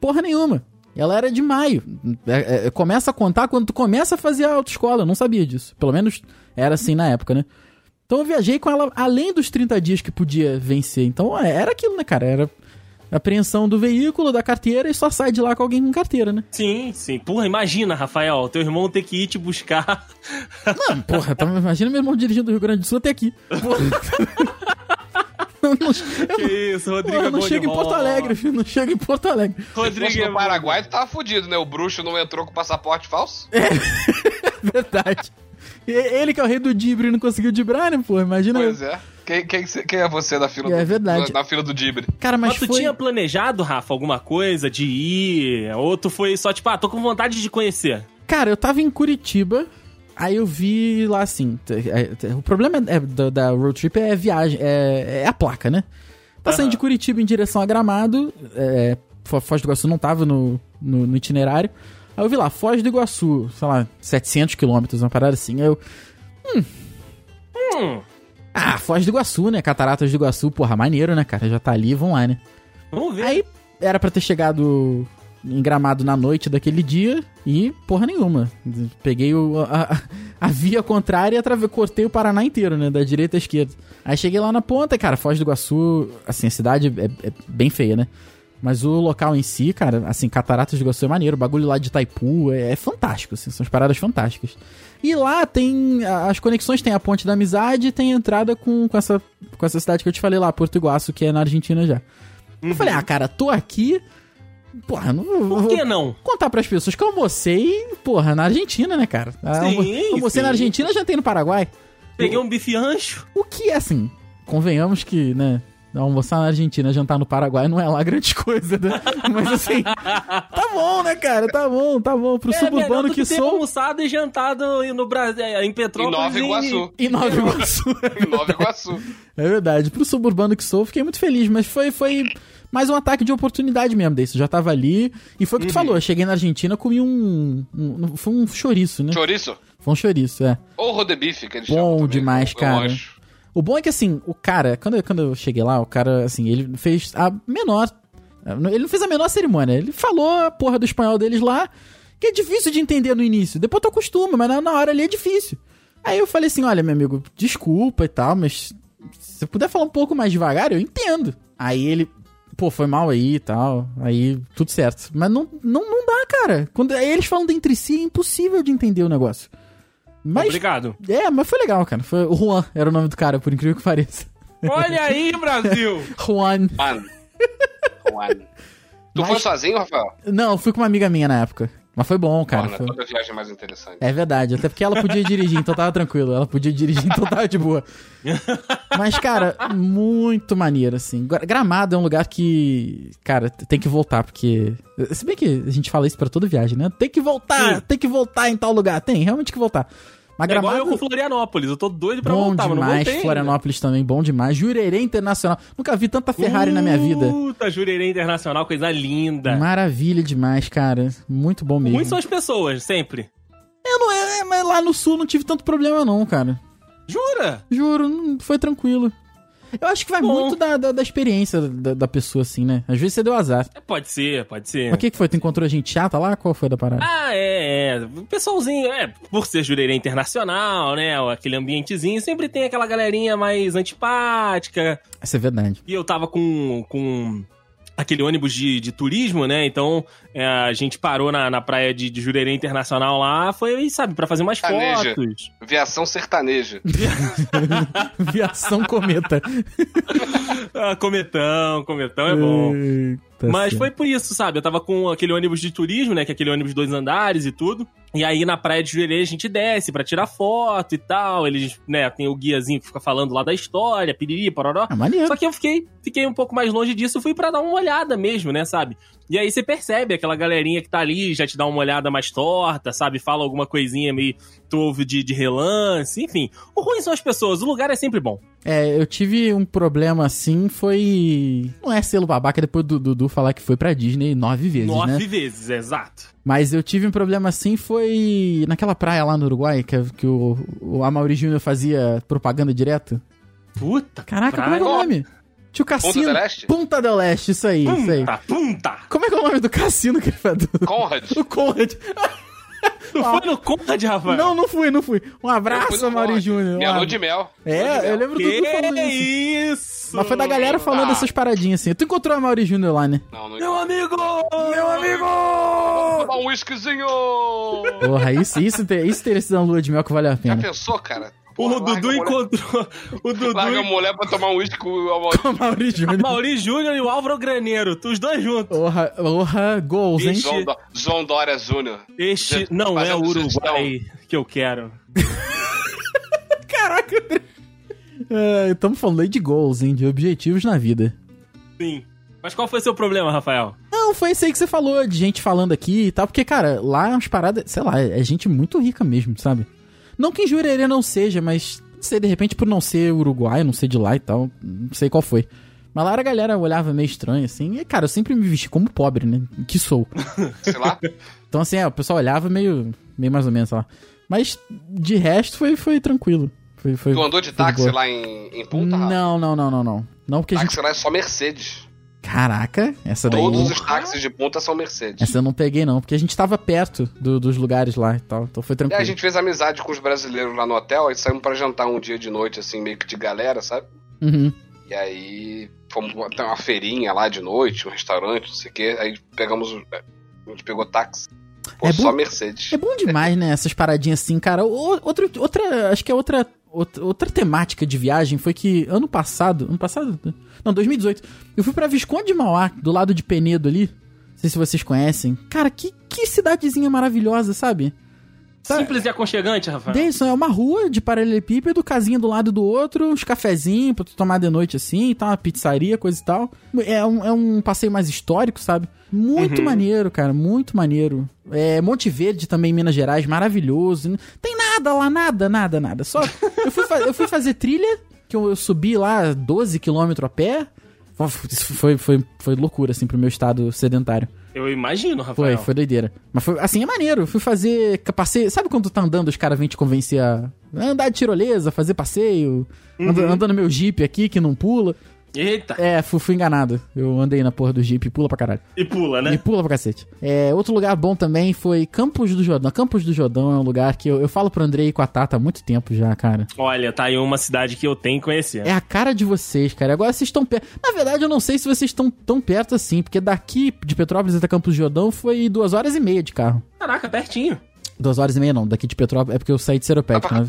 Porra nenhuma. Ela era de maio. É, é, começa a contar quando tu começa a fazer a autoescola. Eu não sabia disso. Pelo menos era assim na época, né? Então eu viajei com ela além dos 30 dias que podia vencer. Então é, era aquilo, né, cara? Era apreensão do veículo, da carteira e só sai de lá com alguém com carteira, né? Sim, sim. Porra, imagina, Rafael, teu irmão ter que ir te buscar. Não, porra, tá, imagina meu irmão dirigindo do Rio Grande do Sul até aqui. Porra. Não, eu Que isso, Rodrigo Porra, é não bom chega em Porto. Alegre, filho. Não chega em Porto Alegre. Se fosse Rodrigo é no. Paraguai, tu tava fudido, né? O bruxo não entrou com passaporte falso. <laughs> Verdade. E Ele que é o rei do Dibre não conseguiu dibrar, né, pô? Imagina. Pois é. Quem, quem, quem é você na fila É do verdade. Na, na fila do Dibre? Cara, mas, Mas, tu foi... tinha planejado, Rafa, alguma coisa de ir? Ou tu foi só tipo, ah, tô com vontade de conhecer? Cara, eu tava em Curitiba, aí eu vi lá assim. é- O problema é, da, da road trip é a viagem, é, é a placa, né? Tá saindo Aham. de Curitiba em direção a Gramado, é, Fo- Foz do Iguaçu não tava no, no, no itinerário. Aí eu vi lá, Foz do Iguaçu, sei lá, 700 quilômetros, uma parada assim. Aí eu, Hum, ah, Foz do Iguaçu, né? Cataratas do Iguaçu, porra, maneiro, né, cara? Já tá ali, vamos lá, né? vamos ver. Aí era pra ter chegado em Gramado na noite daquele dia e porra nenhuma. Peguei o, a, a via contrária e atrave, cortei o Paraná inteiro, né? Da direita à esquerda. Aí cheguei lá na ponta, cara, Foz do Iguaçu, assim, a cidade é, é bem feia, né? Mas o local em si, cara, assim, Cataratas do Iguaçu é maneiro, o bagulho lá de Itaipu é, é fantástico, assim, são as paradas fantásticas. E lá tem as conexões, tem a Ponte da Amizade e tem a entrada com, com, essa, com essa cidade que eu te falei lá, Porto Iguaçu, que é na Argentina já. Uhum. Eu falei, ah, cara, tô aqui, Porra, não Por que não? Contar pras pessoas que eu almocei, porra, na Argentina, né, cara? Sim, almocei sim. na Argentina, jantei no Paraguai. Peguei um bife ancho. O que é assim? Convenhamos que, né? Almoçar na Argentina, jantar no Paraguai não é lá grande <laughs> coisa, né? Mas assim, tá bom, né, cara? Tá bom, tá bom. Pro é, suburbano que, que sou. almoçado e jantado no Brasil, é, em Petrópolis. Em Nova Iguaçu. Em Nova Iguaçu. <laughs> em Nova Iguaçu. É verdade. Pro suburbano que sou, fiquei muito feliz, mas foi. foi mais um ataque de oportunidade mesmo desse. Eu já tava ali. E foi o que tu uhum. falou. Eu cheguei na Argentina, comi um, um, Foi um chouriço, né? Chouriço? Foi um chouriço, é. Ou rodebife, que eles Bom demais, cara. Eu o bom é que, assim, o cara, quando eu, quando eu cheguei lá, o cara, assim, ele fez a menor. Ele não fez a menor cerimônia. Ele falou a porra do espanhol deles lá, que é difícil de entender no início. Depois tu acostuma, mas na hora ali é difícil. Aí eu falei assim: olha, meu amigo, desculpa e tal, mas se puder falar um pouco mais devagar, eu entendo. Aí ele, pô, foi mal aí e tal. Aí tudo certo. Mas não, não, não dá, cara. Quando eles falando entre si, é impossível de entender o negócio. Mas, Obrigado. É, mas foi legal, cara. Foi, o Juan era o nome do cara, por incrível que pareça. Olha aí, Brasil! <laughs> Juan. Juan. Juan. Tu mas... foi sozinho, Rafael? Não, fui com uma amiga minha na época. Mas foi bom, cara. Porra, foi... toda viagem é mais interessante. É verdade, até porque ela podia dirigir, então tava tranquilo. Ela podia dirigir, então tava de boa. <laughs> Mas, cara, muito maneiro, assim. Gramado é um lugar que, cara, tem que voltar, porque. Se bem que a gente fala isso pra toda viagem, né? Tem que voltar, Sim. tem que voltar em tal lugar. Tem, realmente que voltar. Mas é Gramado... igual eu com Florianópolis, eu tô doido pra bom voltar, demais, mas não Florianópolis também, bom demais. Jurerê Internacional, nunca vi tanta Ferrari Puta, na minha vida. Puta, Jurerê Internacional, coisa linda. Maravilha demais, cara. Muito bom mesmo. Muitas são as pessoas, sempre. Eu não é, mas lá no sul não tive tanto problema não, cara. Jura? Juro, foi tranquilo. Eu acho que vai Bom. muito da, da, da experiência da, da, pessoa, assim, né? Às vezes você deu azar. É, pode ser, pode ser. Mas o que, que foi? Tu encontrou gente chata lá? Qual foi da parada? Ah, é, é. Pessoalzinho, é, por ser jureira internacional, né? Aquele ambientezinho, sempre tem aquela galerinha mais antipática. Essa é verdade. E eu tava com, com aquele ônibus de, de turismo, né? Então é, a gente parou na, na praia de, de Jurerê Internacional lá, foi, sabe, para fazer umas sertaneja. fotos. Viação sertaneja. <laughs> Viação cometa. <laughs> ah, cometão, cometão é bom. Tá Mas foi por isso, sabe? Eu tava com aquele ônibus de turismo, né? Que é aquele ônibus de dois andares e tudo. E aí na praia de Jurerê a gente desce para tirar foto e tal. Eles, né, tem o guiazinho que fica falando lá da história, piriri, pororó. É maneiro. Só que eu fiquei, fiquei um pouco mais longe disso, fui para dar uma olhada mesmo, né, sabe? E aí você percebe aquela galerinha que tá ali, já te dá uma olhada mais torta, sabe? Fala alguma coisinha meio tu ouve de, de relance, enfim. O ruim são as pessoas, o lugar é sempre bom. É, eu tive um problema assim, foi. Não é selo babaca depois do Dudu falar que foi pra Disney nove vezes. Nove né? vezes, exato. Mas eu tive um problema assim, foi naquela praia lá no Uruguai, que, que o, o Amaury Júnior fazia propaganda direto. Puta, Caraca, praia. como é o nome? Tio Cassino. Punta del Leste? Punta del Leste, isso aí, punta, isso aí. Punta! Como é que é o nome do cassino que ele faz? Conrad. <laughs> o Conrad. Não ah. foi no Conrad, Rafael? Não, não fui, não fui. Um abraço, Mauri Júnior. Minha lua de mel. É, eu lembro que do falando isso. isso. Mas foi da galera falando ah. essas paradinhas assim. Tu encontrou a Mauri Júnior lá, né? Não, não Meu amigo! Meu amigo! Tomar um whiskyzinho! Porra, isso, isso, isso teria sido uma lua de mel que vale a pena. Já pensou, cara? Porra, o Dudu encontrou. O Dudu. Larga a mulher pra tomar um uísque com o o Mauri Júnior. Mauri Júnior e o Álvaro Graneiro. Os dois juntos. Porra, porra, gols, hein? João, Do... João Dória Júnior. Este não é o Uruguai que eu quero. <laughs> Caraca, André. É, estamos falando aí de gols, hein? De objetivos na vida. Sim. Mas qual foi o seu problema, Rafael? Não, foi isso aí que você falou, de gente falando aqui e tal. Porque, cara, lá é umas paradas, sei lá, é gente muito rica mesmo, sabe? Não que em Jurerê não seja, mas não sei, de repente por não ser uruguaio, não ser de lá e tal, não sei qual foi. Mas lá a galera olhava meio estranho, assim. E, cara, eu sempre me vesti como pobre, né? Que sou. <laughs> Sei lá. Então, assim, é, o pessoal olhava meio, meio mais ou menos, sei lá. Mas, de resto, foi, foi tranquilo. Foi, foi, tu andou de táxi lá em, em Punta? Não, não, não, não, não. Não, porque táxi gente... lá é só Mercedes. Caraca, essa daí. Todos os táxis de ponta são Mercedes. Essa eu não peguei, não, porque a gente tava perto do- dos lugares lá e tal. Então foi E tranquilo. a gente fez amizade com os brasileiros lá no hotel, aí saímos pra jantar um dia de noite, assim, meio que de galera, sabe? Uhum. E aí fomos até uma feirinha lá de noite, um restaurante, não sei o quê. Aí pegamos. A gente pegou táxi. Pô, É só bom- Mercedes. É bom demais, né? Essas paradinhas assim, cara. O- Outro, outra, acho que é outra, outra, temática de viagem foi que ano passado, ano passado? Não, 2018. Eu fui pra Visconde de Mauá, do lado de Penedo ali. Não sei se vocês conhecem. Cara, que, que cidadezinha maravilhosa, sabe? Tá. Simples e aconchegante, Rafael. Dayson, é uma rua de paralelepípedo, casinha do lado do outro, uns cafezinhos pra tu tomar de noite assim, tá? Uma pizzaria, coisa e tal. É um, é um passeio mais histórico, sabe? Muito maneiro, cara, muito maneiro. É, Monte Verde também, Minas Gerais, maravilhoso. Tem nada lá, nada, nada, nada. Só. <laughs> Eu fui, eu fui fazer trilha, que eu, eu subi lá 12 quilômetros a pé. Isso Foi, foi, foi loucura, assim, pro meu estado sedentário. Eu imagino, Foi, Rafael. foi doideira. Mas foi, assim, é maneiro. Fui fazer passeio. Sabe quando tu tá andando, os caras vêm te convencer a andar de tirolesa, fazer passeio? Ando- andando no meu jeep aqui, que não pula. Eita. É, fui, fui enganado. Eu andei na porra do jeep e pula pra caralho. E pula, E né? pula pra cacete. É, outro lugar bom também foi Campos do Jordão. Campos do Jordão é um lugar que eu, eu falo pro Andrei e com a Tata há muito tempo já, cara. Olha, tá aí uma cidade que eu tenho que conhecer. É a cara de vocês, cara. Agora vocês estão perto. Na verdade, eu não sei se vocês estão tão perto assim, porque daqui de Petrópolis até Campos do Jordão foi duas horas e meia de carro. Caraca, pertinho. Duas horas e meia não, daqui de Petrópolis. É porque eu saí de Seropédica, pra né?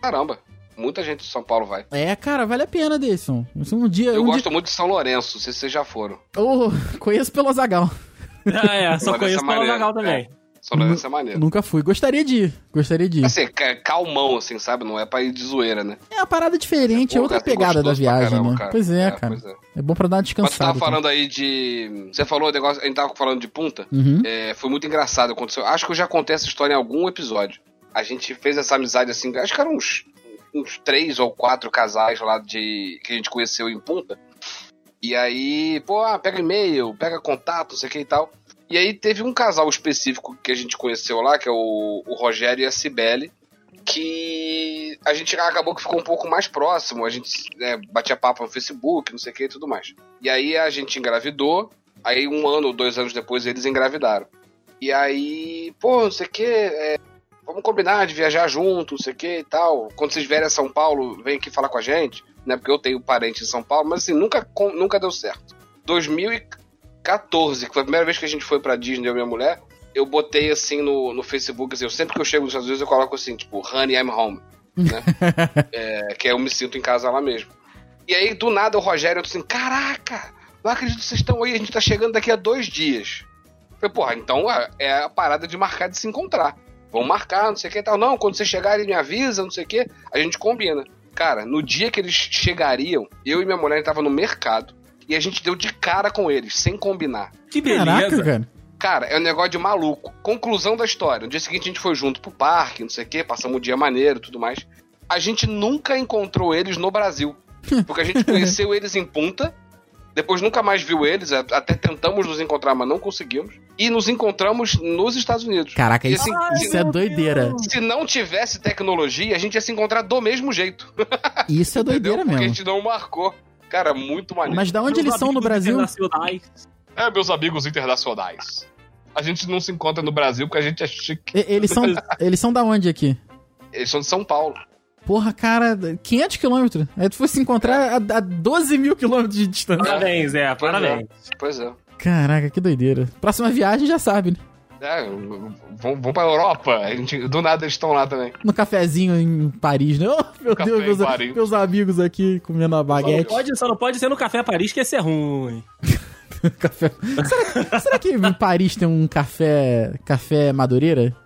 Caramba, muita gente de São Paulo vai. É, cara, vale a pena, Deison. Um dia. Eu um gosto dia... muito de São Lourenço, não se vocês já foram. Oh, conheço pelo Azagal. Ah, é, só conheço essa pelo maneira. Zagal também. São Lourenço é maneiro. Nunca fui. Gostaria de ir. Gostaria de ir. Assim, ca- calmão, assim, sabe? Não é pra ir de zoeira, né? É uma parada diferente, é Pô, outra pegada da viagem, caramba, né? cara. Pois é, É, cara. pois é. É bom pra dar uma Mas tu tava descansada. falando aí de. Você falou o negócio. A gente tava falando de punta. Uhum. É, foi muito engraçado. Aconteceu. Acho que eu já contei essa história em algum episódio. A gente fez essa amizade assim. Acho que eram uns, uns três ou quatro casais lá de. que a gente conheceu em punta. E aí, pô, ah, pega e-mail, pega contato, não sei o que e tal. E aí teve um casal específico que a gente conheceu lá, que é o, o Rogério e a Cibele, que a gente acabou que ficou um pouco mais próximo. A gente né, batia papo no Facebook, não sei o que e tudo mais. E aí a gente engravidou. Aí um ano ou dois anos depois eles engravidaram. E aí, pô, não sei o que, é, vamos combinar de viajar junto, não sei o que e tal. Quando vocês vierem a São Paulo, vem aqui falar com a gente, né? Porque eu tenho parente em São Paulo, mas assim, nunca, nunca deu certo. 2014, que foi a primeira vez que a gente foi pra Disney, eu e minha mulher, eu botei assim no, no Facebook, assim, eu, sempre que eu chego nos Estados Unidos eu coloco assim, tipo, Honey, I'm home. Né? <laughs> É, que eu me sinto em casa lá mesmo. E aí, do nada, o Rogério, eu tô assim, caraca, não acredito que vocês estão aí, a gente tá chegando daqui a dois dias. Eu falei, porra, então é- é a parada de marcar de se encontrar. Vamos marcar, não sei o que e tal. Não, quando vocês chegarem, me avisa, não sei o que, a gente combina. Cara, no dia que eles chegariam, eu e minha mulher tava no mercado e a gente deu de cara com eles, sem combinar. Que beleza. Caraca, cara. Cara, é um negócio de maluco. Conclusão da história. No dia seguinte a gente foi junto pro parque, não sei o quê, passamos um dia maneiro e tudo mais. A gente nunca encontrou eles no Brasil. <laughs> Porque a gente conheceu eles em Punta, depois nunca mais viu eles, até tentamos nos encontrar, mas não conseguimos. E nos encontramos nos Estados Unidos. Caraca, isso, assim, isso é doideira. Se não tivesse tecnologia, a gente ia se encontrar do mesmo jeito. Isso é <laughs> Entendeu? doideira Porque a mesmo. gente não marcou. Cara, muito maneiro. Mas da onde Meus eles são no Brasil? É, meus amigos internacionais. A gente não se encontra no Brasil porque a gente é chique. E- Eles são, <laughs> eles são da onde aqui? Eles são de São Paulo. Porra, cara, 500 quilômetros. Aí tu foi se encontrar a, a 12 mil quilômetros de distância. Parabéns, é, Pois parabéns. Pois é. Caraca, que doideira. Próxima viagem já sabe, né? É, vão, vão pra Europa. A gente, do nada eles estão lá também. No cafezinho em Paris, né? Oh, meu Café Deus, meus, Paris. meus amigos aqui comendo a Só não, baguete. pode, só não pode ser no Café Paris, que esse é ruim. <laughs> Café. Será, será que em Paris tem um café. café madureira?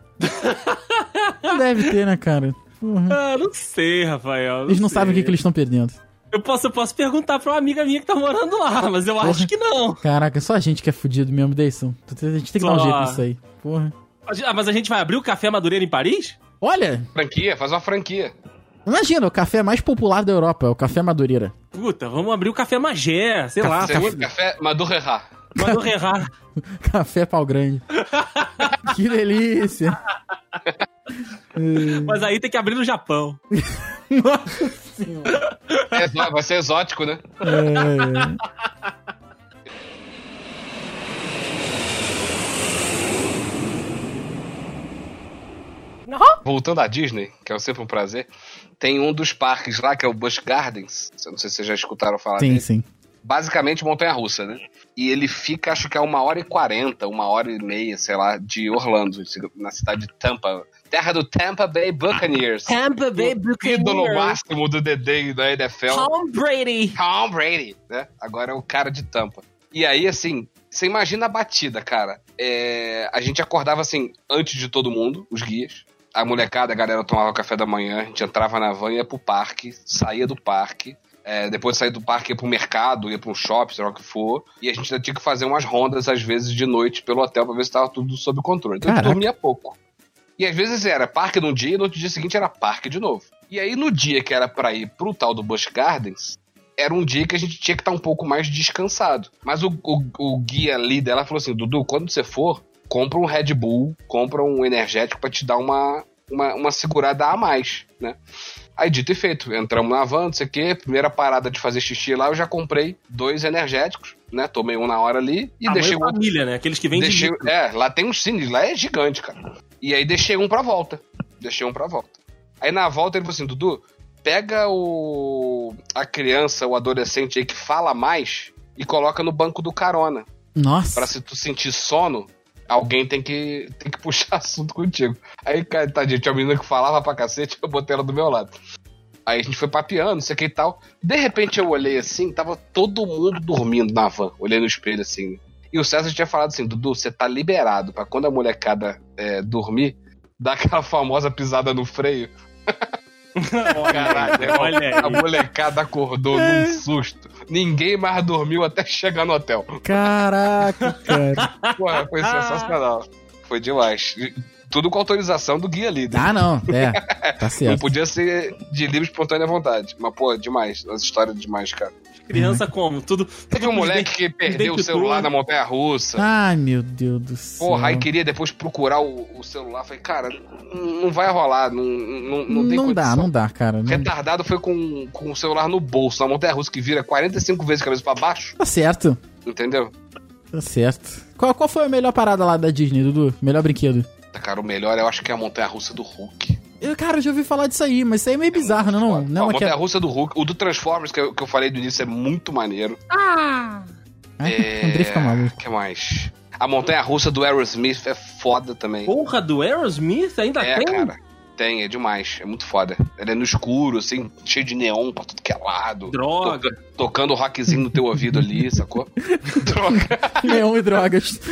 Não <laughs> deve ter, né, cara? Porra. Ah, não sei, Rafael. Eles não sei. sabem o que, que eles estão perdendo. Eu posso, eu posso perguntar pra uma amiga minha que tá morando lá, mas eu acho que não. Caraca, só a gente que é fudido mesmo, Deison. A gente tem que dar um Só. jeito nisso aí. Porra. Ah, mas a gente vai abrir o Café Madureira em Paris? Olha, Franquia, faz uma franquia. imagina, o café mais popular da Europa é o café Madureira. Puta, vamos abrir o Café Magé, sei lá. Segundo café Madurrerá. Madurrerá. <laughs> Café pau grande. <laughs> que delícia. <laughs> Mas aí tem que abrir no Japão. <laughs> Nossa senhora. É, vai ser exótico, né? É. é. Voltando à Disney, que é sempre um prazer, tem um dos parques lá, que é o Busch Gardens. Eu não sei se vocês já escutaram falar sim, dele. Sim, sim basicamente montanha-russa, né? E ele fica, acho que é uma hora e quarenta, uma hora e meia, sei lá, de Orlando, na cidade de Tampa, Terra do Tampa Bay Buccaneers. Tampa Bay ídolo máximo do DD da NFL. Tom Brady. Tom Brady, né? Agora é o cara de tampa. E aí, assim, você imagina a batida, cara. É, a gente acordava assim, antes de todo mundo, os guias. A molecada, a galera tomava café da manhã, a gente entrava na van, ia pro parque, saía do parque. é, depois de sair do parque, ia pro mercado, ia pro shopping, sei lá o que for. E a gente ainda tinha que fazer umas rondas, às vezes, de noite pelo hotel pra ver se tava tudo sob controle. Então a gente Caraca. dormia pouco. E às vezes era parque num dia e no outro dia seguinte era parque de novo. E aí no dia que era pra ir pro tal do Busch Gardens, era um dia que a gente tinha que estar um pouco mais descansado. Mas o, o, o guia líder, ela falou assim, Dudu, quando você for, compra um Red Bull, compra um energético pra te dar uma, uma, uma segurada a mais, né? Aí, dito e feito, entramos na van, não sei o quê, primeira parada de fazer xixi lá, eu já comprei dois energéticos, né? Tomei um na hora ali e Tamanho deixei o outro família, né? Aqueles que vêm de Deixei, litro. é, lá tem um cine, lá é gigante, cara. E aí deixei um pra volta. Deixei um pra volta. Aí na volta ele falou assim, Dudu, pega o a criança, o adolescente aí que fala mais e coloca no banco do carona. Nossa. Pra se tu sentir sono, alguém tem que, tem que <laughs> puxar assunto contigo. Aí, cara, tadinho, tinha uma menina que falava pra cacete, eu botei ela do meu lado. Aí a gente foi papeando, não sei o que e tal. De repente eu olhei assim, tava todo mundo dormindo na van. Olhei no espelho assim. E o César tinha falado assim: Dudu, você tá liberado pra quando a molecada é, dormir, <laughs> dar aquela famosa pisada no freio. <laughs> Caralho, olha a molecada acordou num susto. Ninguém mais dormiu até chegar no hotel. Caraca, <laughs> cara. Porra, foi sensacional. Foi demais. Tudo com autorização do guia líder. Ah, não. É. Tá Não certo. podia ser de livre espontânea vontade. Mas, pô, demais. As histórias demais, cara. Criança como? Tudo. Teve um moleque que perdeu o celular na montanha russa. Ai, meu Deus do céu. Porra, aí queria depois procurar o, o celular. Falei, cara, não não vai rolar. Não, não, não tem não dá, não dá, cara. Não... Retardado foi com, com o celular no bolso, na montanha russa, que vira 45 vezes a cabeça pra baixo. Tá certo. Entendeu? Tá certo. Qual, qual foi a melhor parada lá da Disney, Dudu? Melhor brinquedo? Cara, o melhor eu acho que é a montanha russa do Hulk. Eu, cara, eu já ouvi falar disso aí, mas isso aí é meio bizarro, não? Não, Ó, não a é que é... russa do Hulk. O do Transformers, que eu, que eu falei do início, é muito maneiro. Ah, É... <laughs> Andrei fica maluco. que mais? A montanha russa do Aerosmith é foda também. Porra, do Aerosmith ainda é, tem? cara. Tem, é demais. É muito foda. Ele é no escuro, assim, cheio de neon pra tudo que é lado. Droga. Toca- tocando o rockzinho no teu ouvido ali, sacou? <laughs> Droga. Neon e drogas. <laughs>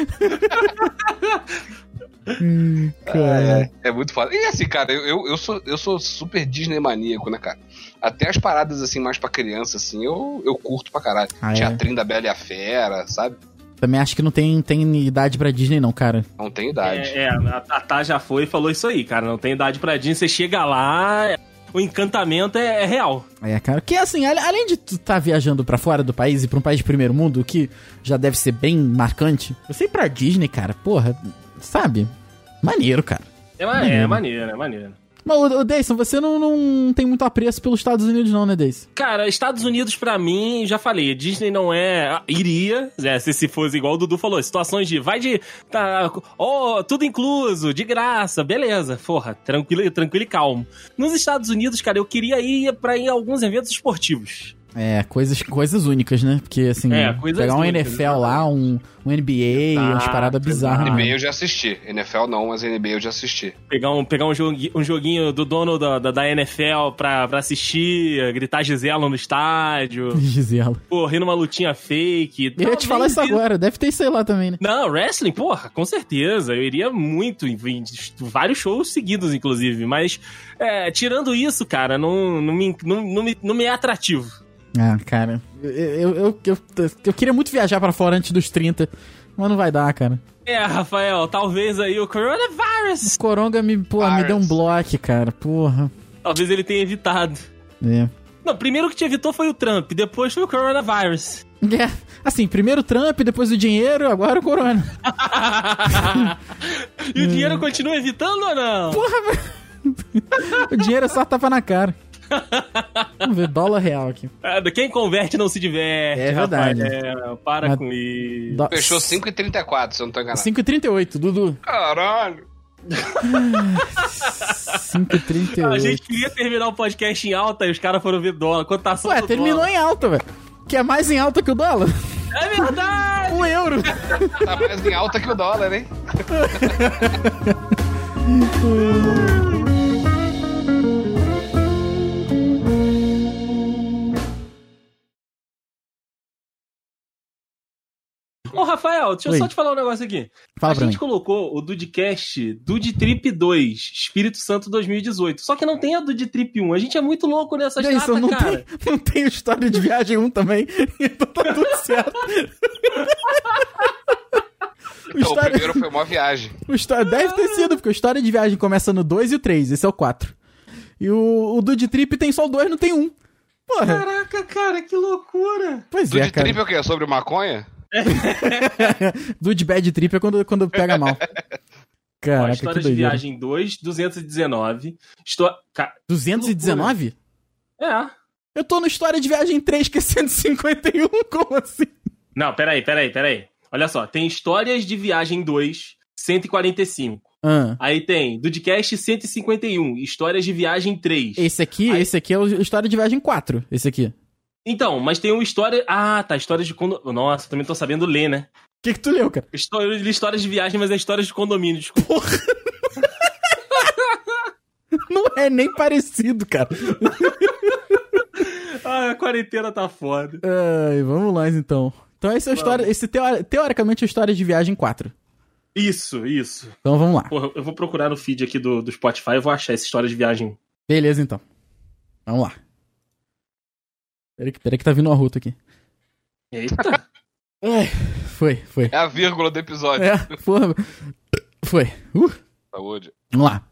hum, cara. É, é muito foda. E assim, cara, eu, eu, eu sou, eu sou super Disney maníaco, né, cara? Até as paradas, assim, mais pra criança, assim, eu, eu curto pra caralho. Ah, é? Teatrinho da Bela e a Fera, sabe? Também acho que não tem, tem idade pra Disney, não, cara. Não tem idade. É, é, a Tatá já foi e falou isso aí, cara. Não tem idade pra Disney. Você chega lá, o encantamento é, é real. É, cara. Que assim, além de tu tá viajando pra fora do país e pra um país de primeiro mundo, o que já deve ser bem marcante, você ir pra Disney, cara, porra, sabe? Maneiro, cara. É, ma- é maneiro, é maneiro. Mas, ô Deison, você não, não tem muito apreço pelos Estados Unidos, não, né, Deison? Cara, Estados Unidos, pra mim, já falei, Disney não é. ah, Iria, né, se, se fosse igual o Dudu falou, situações de. Vai de. Tá, ó, tudo incluso, de graça, beleza. Porra, tranquilo, tranquilo e calmo. Nos Estados Unidos, cara, eu queria ir pra ir a alguns eventos esportivos. É, coisas, coisas únicas, né? Porque, assim, É, pegar um únicas, NFL lá, um, um NBA, umas Exato, paradas bizarras. NBA eu já assisti. NFL não, mas NBA eu já assisti. Pegar um, pegar um, joguinho, um joguinho do dono da, da, da NFL pra, pra assistir, gritar Gisela no estádio, <laughs> Gisela. pô, numa lutinha fake. Eu ia te falar isso agora, deve ter isso aí lá também, né? Não, wrestling, porra, com certeza. Eu iria muito em, em vários shows seguidos, inclusive. Mas, é, tirando isso, cara, não, não, me, não, não, me, não me é atrativo. Ah, cara, eu, eu, eu, eu, queria muito viajar pra fora antes dos 30, mas não vai dar, cara. É, Rafael, talvez aí o coronavirus. O Coronga me, pô, me deu um bloco, cara, porra. Talvez ele tenha evitado. É. Não, primeiro que te evitou foi o Trump, depois foi o coronavirus. É, assim, primeiro o Trump, depois o dinheiro, agora o Corona. <laughs> e o dinheiro continua evitando ou não? <laughs> O dinheiro é só tapa na cara. Vamos ver, dólar real aqui. Ah, Quem converte não se diverte. É verdade. Rafael, para Mas- com isso. Dó- Fechou 5,34, se eu não tô enganado. 5,38, Dudu. Caralho. <laughs> 5h38. A gente queria terminar o podcast em alta e os caras foram ver dólar. Cotação Ué, do terminou dólar. em alta, velho. Que é mais em alta que o dólar. É verdade! O euro. Tá mais em alta que o dólar, hein? <laughs> Ô, Rafael, deixa eu Oi. só te falar um negócio aqui. Fala a pra gente mim. colocou o Dudcast Dude Trip 2, Espírito Santo 2018. Só que não tem a Dude Trip 1. A gente é muito louco nessas aí, datas, só não cara. tem, não tem história de viagem 1 também. <laughs> Então tá tudo certo. O Então, o história, primeiro foi uma viagem. o história, deve ter sido, porque o história de viagem começa no 2 e o 3. Esse é o 4. E o, o Dude Trip tem só o 2, não tem um. Porra. Caraca, cara, que loucura. Pois Dude é, cara. Trip é o quê? Sobre maconha? <laughs> Dude Bad Trip é quando, quando pega mal. Ó, Caraca, que história de doideira. viagem 2, 219. Estou... Ca... 219? É. Eu tô no História de Viagem 3, que é 151, <laughs> como assim? Não, peraí, peraí, peraí. Olha só, tem Histórias de Viagem 2, 145. Ah, Aí tem Dudcast 151, Histórias de Viagem 3. esse aqui, Aí- esse aqui é o História de Viagem 4, esse aqui. O Então, mas tem uma história. Ah, tá. Histórias de condomínio. Nossa, também tô sabendo ler, né? que que tu leu, cara? História, eu li histórias de viagem, mas é histórias de condomínio. Desculpa. <laughs> Não é nem parecido, cara. <laughs> Ah, a quarentena tá foda. Ai, vamos lá, então. Então esse é o história, esse teo- teoricamente é o História de Viagem 4. Isso, isso. Então vamos lá. Porra, eu vou procurar no feed aqui do, do Spotify e vou achar essa história de viagem. Beleza, então. Vamos lá. Peraí que, peraí que tá vindo uma ruta aqui. Eita. <laughs> Ai, foi, foi. É a vírgula do episódio. É, porra. Foi. Uh, Saúde. vamos lá.